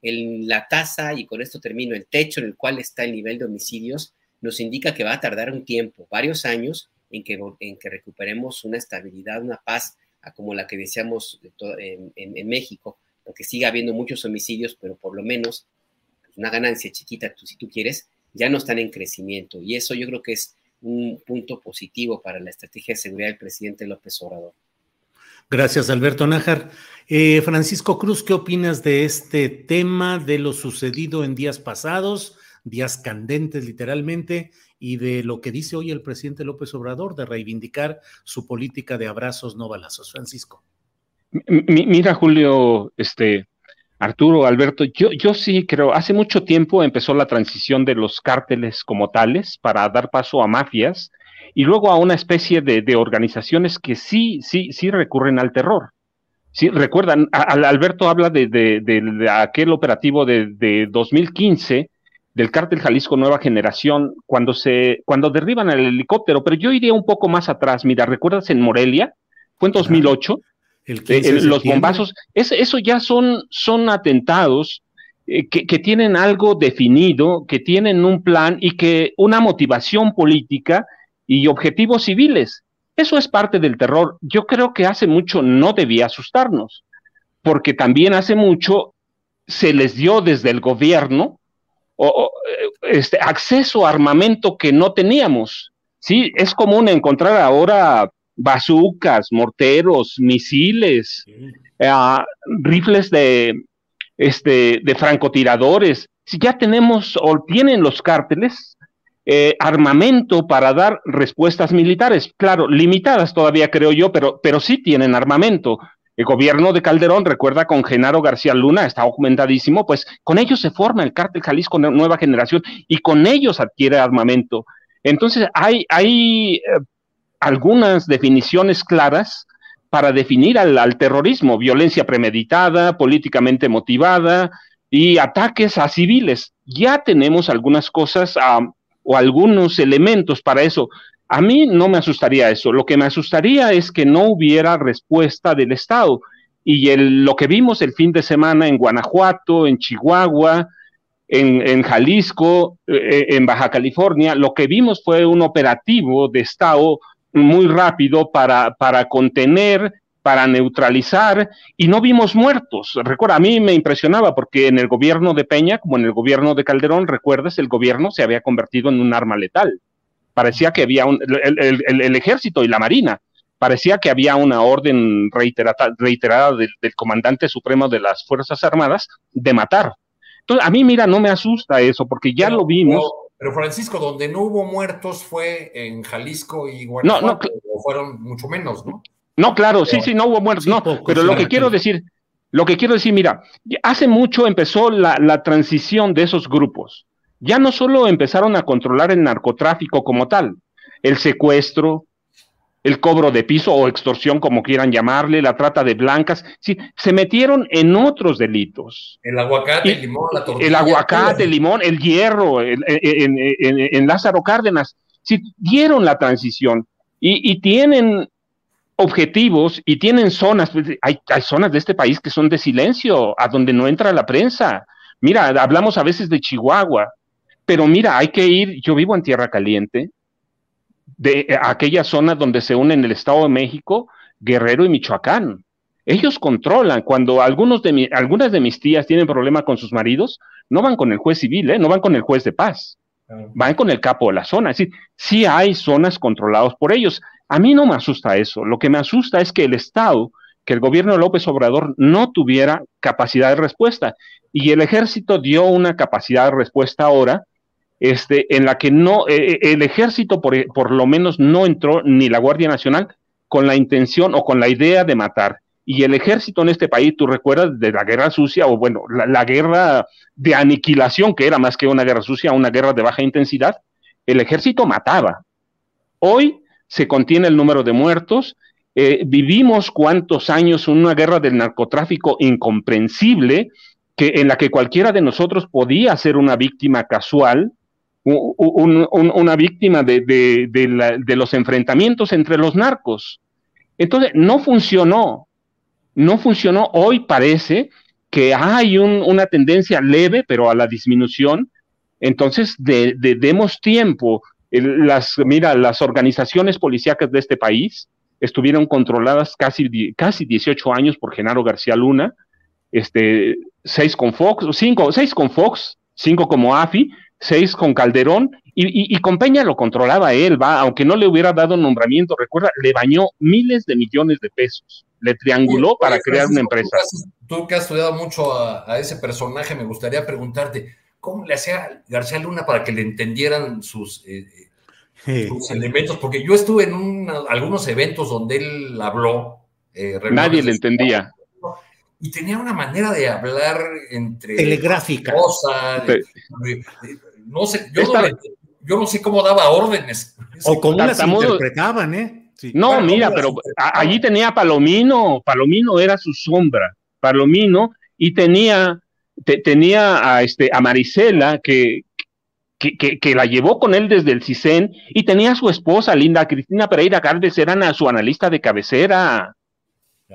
C: En la tasa, y con esto termino, el techo en el cual está el nivel de homicidios nos indica que va a tardar un tiempo, varios años, en que, en que recuperemos una estabilidad, una paz como la que deseamos en, México, porque sigue habiendo muchos homicidios, pero por lo menos pues, una ganancia chiquita, si tú quieres, ya no están en crecimiento. Y eso yo creo que es un punto positivo para la estrategia de seguridad del presidente López Obrador.
A: Gracias, Alberto Nájar. Eh, Francisco Cruz, ¿qué opinas de este tema, de lo sucedido en días pasados, días candentes literalmente, y de lo que dice hoy el presidente López Obrador de reivindicar su política de abrazos no balazos. Francisco.
B: mira, Julio, este, Arturo, Alberto, yo, yo sí creo, hace mucho tiempo empezó la transición de los cárteles como tales para dar paso a mafias y luego a una especie de, organizaciones que sí, sí, sí recurren al terror. Sí, recuerdan, Alberto habla de, aquel operativo de 2015 del cártel Jalisco Nueva Generación cuando se cuando derriban el helicóptero, pero yo iría un poco más atrás. Mira, ¿recuerdas en Morelia? Fue en 2008. El eh, los bombazos, eso ya son, son atentados eh, que, que, tienen algo definido, que tienen un plan y que una motivación política y objetivos civiles. Eso es parte del terror. Yo creo que hace mucho no debía asustarnos, porque también hace mucho se les dio desde el gobierno o, este, acceso a armamento que no teníamos. Sí, es común encontrar ahora bazucas, morteros, misiles, eh, rifles de, este, de francotiradores. Si ya tenemos o tienen los cárteles eh, armamento para dar respuestas militares, claro, limitadas todavía creo yo, pero, pero sí tienen armamento. El gobierno de Calderón, recuerda con Genaro García Luna, está documentadísimo, pues con ellos se forma el cártel Jalisco Nueva Generación y con ellos adquiere armamento. Entonces hay, hay eh, algunas definiciones claras para definir al, terrorismo, violencia premeditada, políticamente motivada y ataques a civiles. Ya tenemos algunas cosas o algunos elementos para eso. A mí no me asustaría eso. Lo que me asustaría es que no hubiera respuesta del Estado. Y lo que vimos el fin de semana en Guanajuato, en Chihuahua, en, Jalisco, eh, en Baja California, lo que vimos fue un operativo de Estado muy rápido para, para contener, para neutralizar, y no vimos muertos. Recuerda, a mí me impresionaba porque en el gobierno de Peña, como en el gobierno de Calderón, recuerdas, el gobierno se había convertido en un arma letal parecía que había un, el, ejército y la marina, parecía que había una orden reiterada, reiterada del, comandante supremo de las Fuerzas Armadas de matar. Entonces, a mí, mira, no me asusta eso, porque ya lo vimos.
D: Pero, Francisco, donde no hubo muertos fue en Jalisco y Guanajuato, no, no, fueron mucho menos, ¿no?
B: No, claro, sí, sí, no hubo muertos, no, pero lo que quiero decir, lo que quiero decir, mira, hace mucho empezó la, la transición de esos grupos ya no solo empezaron a controlar el narcotráfico como tal, el secuestro, el cobro de piso o extorsión, como quieran llamarle, la trata de blancas, sí, se metieron en otros delitos.
D: El aguacate, el limón, la tortilla.
B: El aguacate, el limón, el hierro, en, Lázaro Cárdenas, sí, dieron la transición y, tienen objetivos y tienen zonas, pues, hay, hay zonas de este país que son de silencio, a donde no entra la prensa. Mira, hablamos a veces de Chihuahua, pero mira, hay que ir, yo vivo en Tierra Caliente, de eh, aquella zona donde se unen el Estado de México, Guerrero y Michoacán. Ellos controlan. Cuando algunos de algunas de mis tías tienen problema con sus maridos, no van con el juez civil, ¿eh? no van con el juez de paz, van con el capo de la zona. Es decir, sí hay zonas controladas por ellos. A mí no me asusta eso. Lo que me asusta es que el Estado, que el gobierno de López Obrador no tuviera capacidad de respuesta. Y el ejército dio una capacidad de respuesta ahora este, en la que no, eh, eh, el ejército por, por, lo menos no entró ni la Guardia Nacional con la intención o con la idea de matar. Y el ejército en este país, tú recuerdas de la guerra sucia, o bueno, la, guerra de aniquilación, que era más que una guerra sucia, una guerra de baja intensidad, el ejército mataba. Hoy se contiene el número de muertos, eh, vivimos cuántos años una guerra del narcotráfico incomprensible, que, en la que cualquiera de nosotros podía ser una víctima casual, una víctima de, los enfrentamientos entre los narcos. Entonces, no funcionó, no funcionó. Hoy parece que hay una tendencia leve, pero a la disminución. Entonces, demos tiempo. Las, mira, las organizaciones policíacas de este país estuvieron controladas casi, casi 18 años por Genaro García Luna, este, seis con Fox, cinco, seis con Fox, cinco como AFI, seis con Calderón y, con Peña lo controlaba él, va, aunque no le hubiera dado nombramiento, recuerda, le bañó miles de millones de pesos, le trianguló para crear una empresa.
D: Tú, que has estudiado mucho a, ese personaje, me gustaría preguntarte, ¿cómo le hacía García Luna para que le entendieran sus, eh, eh, elementos? Porque yo estuve en algunos eventos donde él habló.
B: Eh, Nadie le entendía
D: y tenía una manera de hablar entre
A: telegráfica.
D: no sé, yo, no, sé cómo daba órdenes.
A: O cómo las interpretaban, ¿eh?
B: No, mira, pero allí tenía Palomino, Palomino era su sombra, Palomino, y tenía, tenía a, este, a Marisela, que, que, que, la llevó con él desde el CISEN, y tenía a su esposa, Linda Cristina Pereira Galvez, eran a su analista de cabecera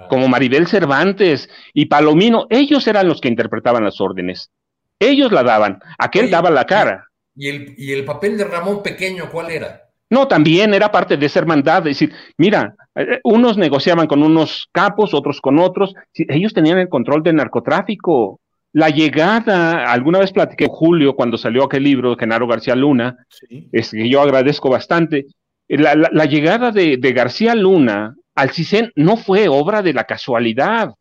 B: como Maribel Cervantes y Palomino, ellos eran los que interpretaban las órdenes. Ellos la daban, aquel daba la cara.
D: ¿Y el, ¿Y el papel de Ramón Pequeño cuál era?
B: No, también era parte de esa hermandad, es decir, mira, eh, unos negociaban con unos capos, otros con otros, ellos tenían el control del narcotráfico. La llegada, alguna vez platiqué con Julio cuando salió aquel libro de Genaro García Luna, es que yo agradezco bastante, la, llegada de, de, García Luna al CISEN no fue obra de la casualidad.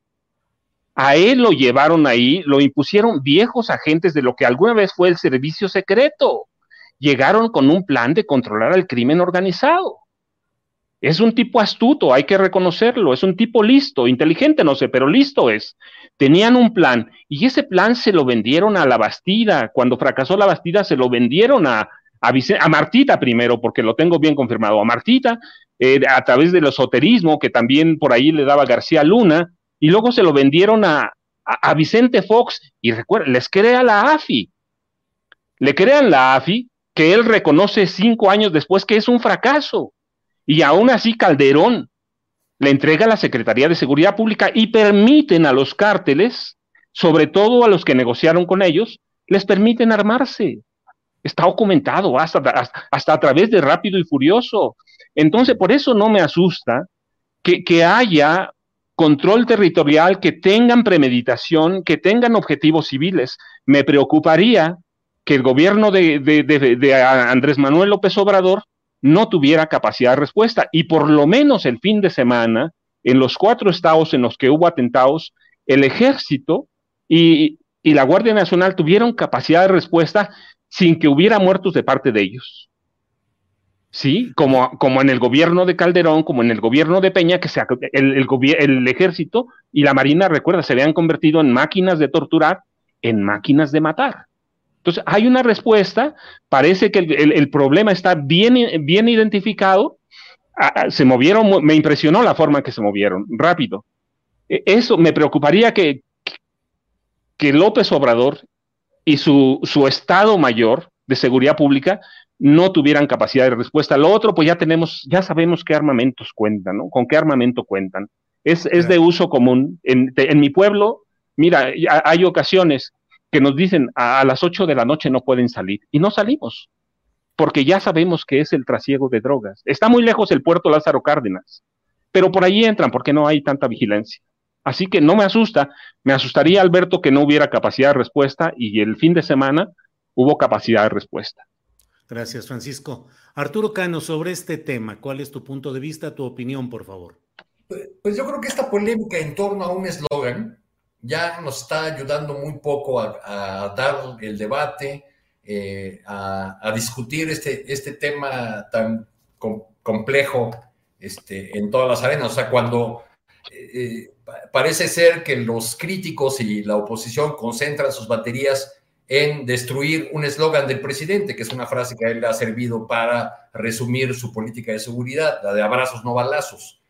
B: A él lo llevaron ahí, lo impusieron viejos agentes de lo que alguna vez fue el servicio secreto. Llegaron con un plan de controlar al crimen organizado. Es un tipo astuto, hay que reconocerlo, es un tipo listo, inteligente, no sé, pero listo es. Tenían un plan y ese plan se lo vendieron a la Bastida. Cuando fracasó la Bastida se lo vendieron a, a, Martita primero, porque lo tengo bien confirmado, a Martita, eh, a través del esoterismo, que también por ahí le daba García Luna, y luego se lo vendieron a, a, Vicente Fox, y recuerden, les crea la AFI. Le crean la AFI, que él reconoce cinco años después que es un fracaso. Y aún así Calderón le entrega la Secretaría de Seguridad Pública y permiten a los cárteles, sobre todo a los que negociaron con ellos, les permiten armarse. Está documentado hasta, hasta, a través de Rápido y Furioso. Entonces, por eso no me asusta que, que haya control territorial, que tengan premeditación, que tengan objetivos civiles. Me preocuparía que el gobierno de, de, de, Andrés Manuel López Obrador no tuviera capacidad de respuesta. Y por lo menos el fin de semana, en los cuatro estados en los que hubo atentados, el ejército y, y la Guardia Nacional tuvieron capacidad de respuesta sin que hubiera muertos de parte de ellos. Sí, como, como en el gobierno de Calderón, como en el gobierno de Peña, que se, el, el, ejército y la marina, recuerda, se habían convertido en máquinas de torturar, en máquinas de matar. Entonces, hay una respuesta, parece que el, el problema está bien, bien identificado, se movieron, me impresionó la forma en que se movieron, rápido. E, eso me preocuparía que, que López Obrador y su, su Estado Mayor de Seguridad Pública no tuvieran capacidad de respuesta. Lo otro, pues ya tenemos, ya sabemos qué armamentos cuentan, ¿no? Con qué armamento cuentan. Es, es de uso común. En, en, mi pueblo, mira, hay ocasiones que nos dicen a, a las 8 de la noche no pueden salir y no salimos porque ya sabemos que es el trasiego de drogas. Está muy lejos el puerto Lázaro Cárdenas, pero por ahí entran porque no hay tanta vigilancia. Así que no me asusta, me asustaría Alberto que no hubiera capacidad de respuesta y el fin de semana hubo capacidad de respuesta.
A: Gracias, Francisco. Arturo Cano, sobre este tema, ¿cuál es tu punto de vista, tu opinión, por favor?
D: Pues, pues yo creo que esta polémica en torno a un eslogan ya nos está ayudando muy poco a, dar el debate, eh, a, discutir este, este tema tan complejo este, en todas las arenas. O sea, cuando eh, eh, parece ser que los críticos y la oposición concentran sus baterías en destruir un eslogan del presidente, que es una frase que a él ha servido para resumir su política de seguridad, la de abrazos no balazos.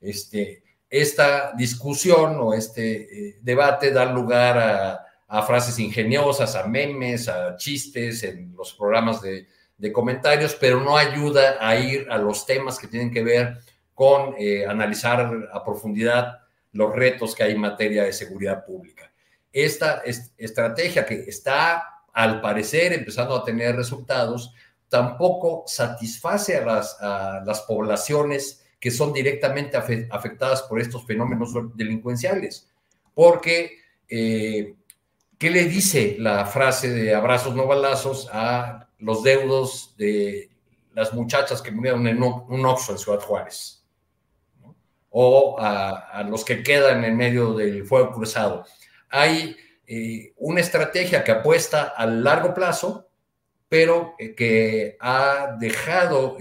D: Este, esta discusión o este eh, debate da lugar a, frases ingeniosas, a memes, a chistes en los programas de, comentarios, pero no ayuda a ir a los temas que tienen que ver con eh, analizar a profundidad los retos que hay en materia de seguridad pública. Esta estrategia que está, al parecer, empezando a tener resultados, tampoco satisface a las, poblaciones que son directamente afectadas por estos fenómenos delincuenciales. Porque, eh, ¿qué le dice la frase de abrazos no balazos a los deudos de las muchachas que murieron en un Oxxo en Ciudad Juárez? O a, los que quedan en medio del fuego cruzado. Hay eh, una estrategia que apuesta a largo plazo, pero eh, que ha dejado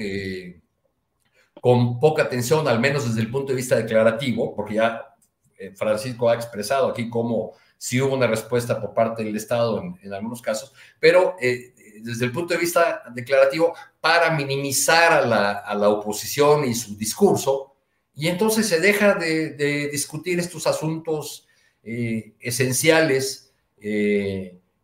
D: con poca atención, al menos desde el punto de vista declarativo, porque ya eh, Francisco ha expresado aquí cómo sí hubo una respuesta por parte del Estado en, algunos casos, pero eh, desde el punto de vista declarativo, para minimizar a la, a la oposición y su discurso, y entonces se deja de, discutir estos asuntos eh, esenciales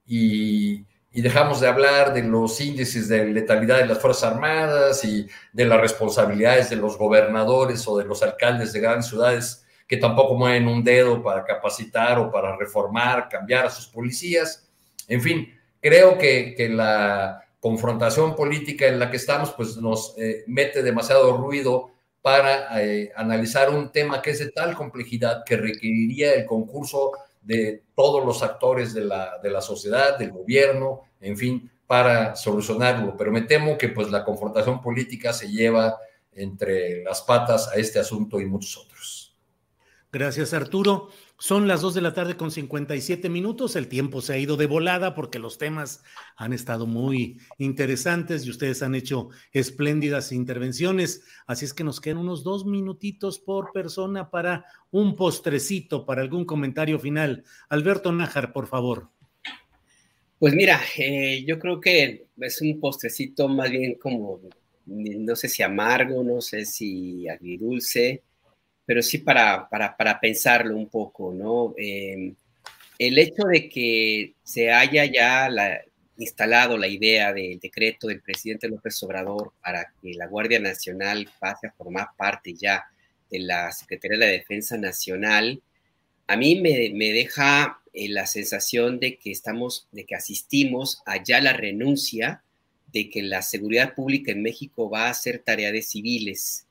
D: y, y dejamos de hablar de los índices de letalidad de las Fuerzas Armadas y de las responsabilidades de los gobernadores o de los alcaldes de grandes ciudades que tampoco mueven un dedo para capacitar o para reformar, cambiar a sus policías. En fin, creo que, que la confrontación política en la que estamos pues nos eh, mete demasiado ruido para eh, analizar un tema que es de tal complejidad que requeriría el concurso de todos los actores de la, de la sociedad, del gobierno, en fin, para solucionarlo. Pero me temo que pues la confrontación política se lleva entre las patas a este asunto y muchos otros.
A: Gracias, Arturo. Son las 2 de la tarde con 57 minutos. El tiempo se ha ido de volada porque los temas han estado muy interesantes y ustedes han hecho espléndidas intervenciones. Así es que nos quedan unos dos minutitos por persona para un postrecito, para algún comentario final. Alberto Nájar, por favor.
C: Pues mira, eh, yo creo que es un postrecito más bien como, no sé si amargo, no sé si agridulce pero sí para, para, pensarlo un poco, ¿no? Em, el hecho de que se haya ya instalado la idea del decreto del presidente López Obrador para que la Guardia Nacional pase a formar parte ya de la Secretaría de la Defensa Nacional, a mí me, me deja eh, la sensación de que estamos, de que asistimos a ya la renuncia de que la seguridad pública en México va a ser tarea de civiles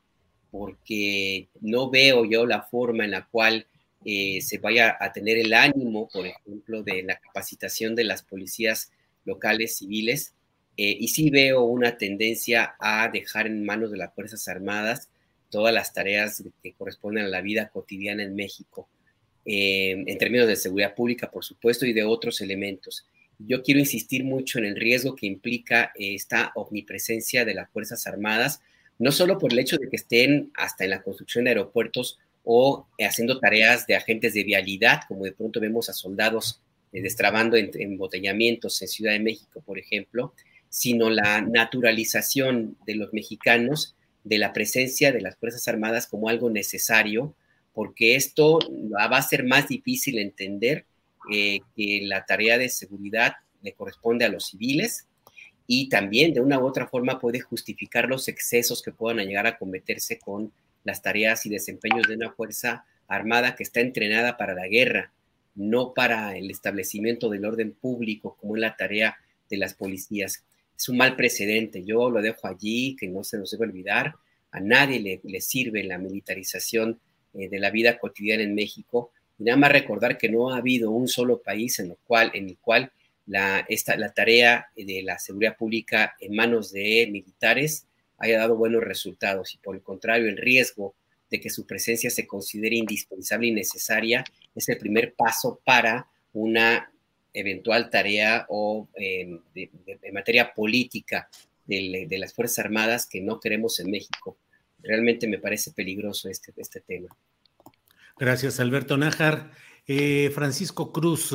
C: porque no veo yo la forma en la cual eh, se vaya a tener el ánimo, por ejemplo, de la capacitación de las policías locales civiles, eh, y sí veo una tendencia a dejar en manos de las Fuerzas Armadas todas las tareas que corresponden a la vida cotidiana en México, eh, en términos de seguridad pública, por supuesto, y de otros elementos. Yo quiero insistir mucho en el riesgo que implica esta omnipresencia de las Fuerzas Armadas, no solo por el hecho de que estén hasta en la construcción de aeropuertos o haciendo tareas de agentes de vialidad, como de pronto vemos a soldados eh, destrabando embotellamientos en Ciudad de México, por ejemplo, sino la naturalización de los mexicanos de la presencia de las Fuerzas Armadas como algo necesario, porque esto va a ser más difícil entender eh, que la tarea de seguridad le corresponde a los civiles y también de una u otra forma puede justificar los excesos que puedan llegar a cometerse con las tareas y desempeños de una fuerza armada que está entrenada para la guerra, no para el establecimiento del orden público como es la tarea de las policías. Es un mal precedente, yo lo dejo allí, que no se nos debe olvidar, a nadie le, sirve la militarización eh, de la vida cotidiana en México, y nada más recordar que no ha habido un solo país en, lo cual, en el cual la, esta, la tarea de la seguridad pública en manos de militares haya dado buenos resultados y por el contrario el riesgo de que su presencia se considere indispensable y necesaria es el primer paso para una eventual tarea o em, de, materia política de, las Fuerzas Armadas que no queremos en México. Realmente me parece peligroso este, este tema.
A: Gracias, Alberto Nájar. Eh, Francisco Cruz,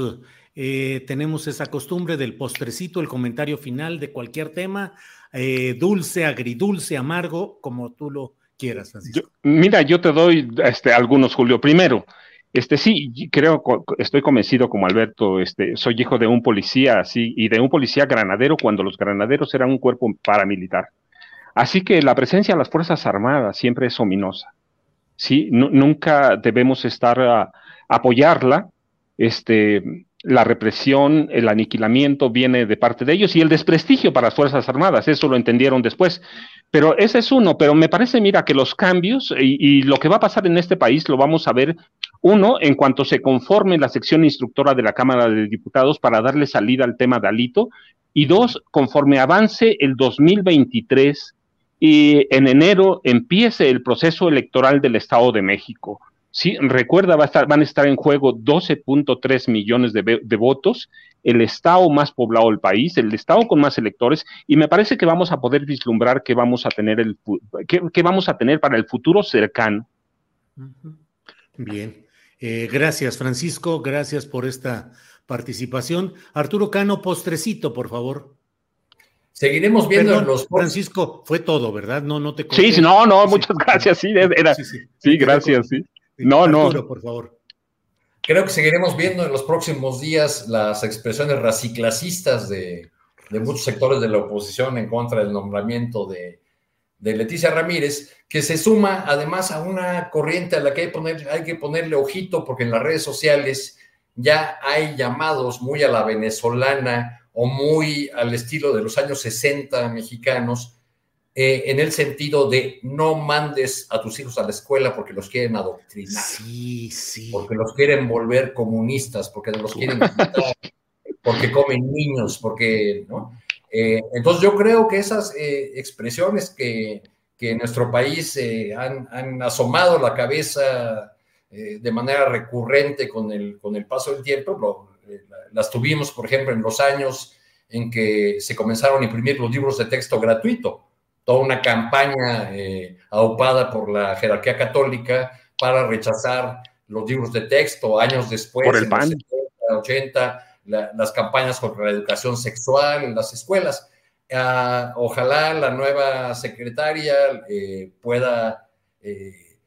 A: eh, tenemos esa costumbre del postrecito, el comentario final de cualquier tema, eh, dulce, agridulce, amargo, como tú lo quieras.
B: mira, yo te doy este, algunos, Julio. Primero, este sí, creo, estoy convencido como Alberto, este, soy hijo de un policía así y de un policía granadero cuando los granaderos eran un cuerpo paramilitar. Así que la presencia de las Fuerzas Armadas siempre es ominosa. Sí, nunca debemos estar a apoyarla, este, la represión, el aniquilamiento viene de parte de ellos y el desprestigio para las Fuerzas Armadas, eso lo entendieron después. Pero ese es uno, pero me parece, mira, que los cambios y, lo que va a pasar en este país lo vamos a ver, uno, en cuanto se conforme la sección instructora de la Cámara de Diputados para darle salida al tema de Alito, y dos, conforme avance el 2023 y en enero empiece el proceso electoral del Estado de México Sí, recuerda, va a estar, van a estar en juego 12.3 millones de, votos, el estado más poblado del país, el estado con más electores, y me parece que vamos a poder vislumbrar qué vamos a tener, el, qué, vamos a tener para el futuro cercano.
A: Bien, eh, gracias Francisco, gracias por esta participación. Arturo Cano, postrecito, por favor.
D: Seguiremos viendo los.
A: Francisco, fue todo, ¿verdad? No, no te.
B: Sí, no, no, muchas gracias. Sí, era, sí, sí gracias, sí. No, no.
A: por favor.
D: Creo que seguiremos viendo en los próximos días las expresiones raciclacistas de, muchos sectores de la oposición en contra del nombramiento de, Leticia Ramírez, que se suma además a una corriente a la que hay, poner, hay que ponerle ojito porque en las redes sociales ya hay llamados muy a la venezolana o muy al estilo de los años 60 mexicanos eh, en el sentido de no mandes a tus hijos a la escuela porque los quieren adoctrinar.
A: Sí, sí.
D: Porque los quieren volver comunistas, porque los quieren quitar, porque comen niños, porque, ¿no? Eh, entonces yo creo que esas eh, expresiones que, que, en nuestro país han, han, asomado la cabeza eh, de manera recurrente con el, con el paso del tiempo. las tuvimos, por ejemplo, en los años en que se comenzaron a imprimir los libros de texto gratuito, toda una campaña eh, aupada por la jerarquía católica para rechazar los libros de texto años después,
B: por el PAN.
D: 80, las campañas contra la educación sexual en las escuelas. Ah, ojalá la nueva secretaria eh, pueda eh,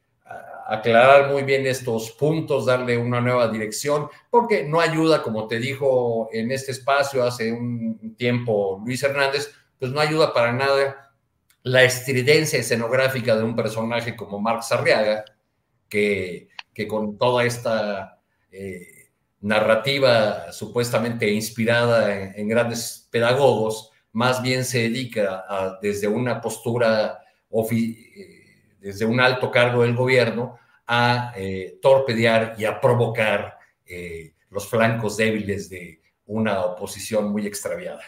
D: aclarar muy bien estos puntos, darle una nueva dirección, porque no ayuda, como te dijo en este espacio hace un tiempo Luis Hernández, pues no ayuda para nada la estridencia escenográfica de un personaje como Mark Sarriaga, que, que con toda esta eh, narrativa supuestamente inspirada en, grandes pedagogos, más bien se dedica a, desde una postura, eh, desde un alto cargo del gobierno, a eh, torpedear y a provocar los flancos débiles de una oposición muy extraviada.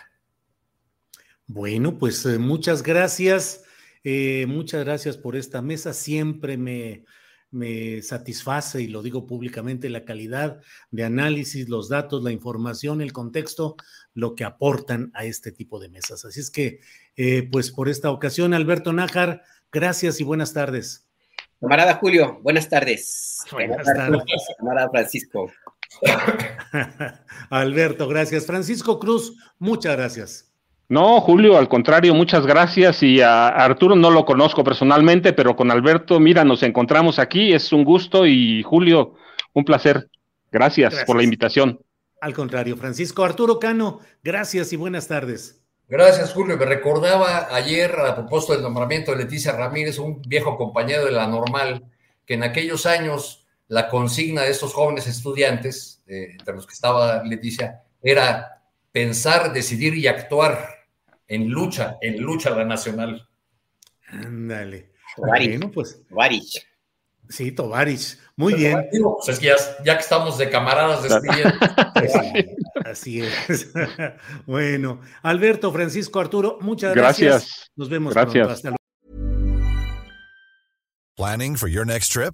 A: Bueno, pues muchas gracias. muchas gracias por esta mesa. Siempre me, me satisface, y lo digo públicamente, la calidad de análisis, los datos, la información, el contexto, lo que aportan a este tipo de mesas. Así es que, eh, pues por esta ocasión, Alberto Nájar, gracias y buenas tardes.
C: Camarada Julio, buenas tardes.
A: Buenas tardes.
C: Camarada Francisco.
A: Alberto, gracias. Francisco Cruz, muchas gracias.
B: No, Julio, al contrario, muchas gracias. Y a Arturo no lo conozco personalmente, pero con Alberto, mira, nos encontramos aquí, es un gusto y Julio, un placer. Gracias, por la invitación.
A: Al contrario, Francisco Arturo Cano, gracias y buenas tardes.
D: Gracias, Julio. Me recordaba ayer, a propósito del nombramiento de Leticia Ramírez, un viejo compañero de la normal, que en aquellos años la consigna de estos jóvenes estudiantes, eh, entre los que estaba Leticia, era pensar, decidir y actuar en lucha, en lucha la nacional.
A: Ándale.
C: Tovarich. Bueno, pues. Tovarich.
A: Sí, Tovarich. Muy bien.
D: pues es que ya, que estamos de camaradas despidiendo.
A: así es. bueno, Alberto, Francisco, Arturo, muchas gracias.
B: gracias.
A: Nos vemos
B: gracias. pronto. Hasta luego.
E: Planning for your next trip?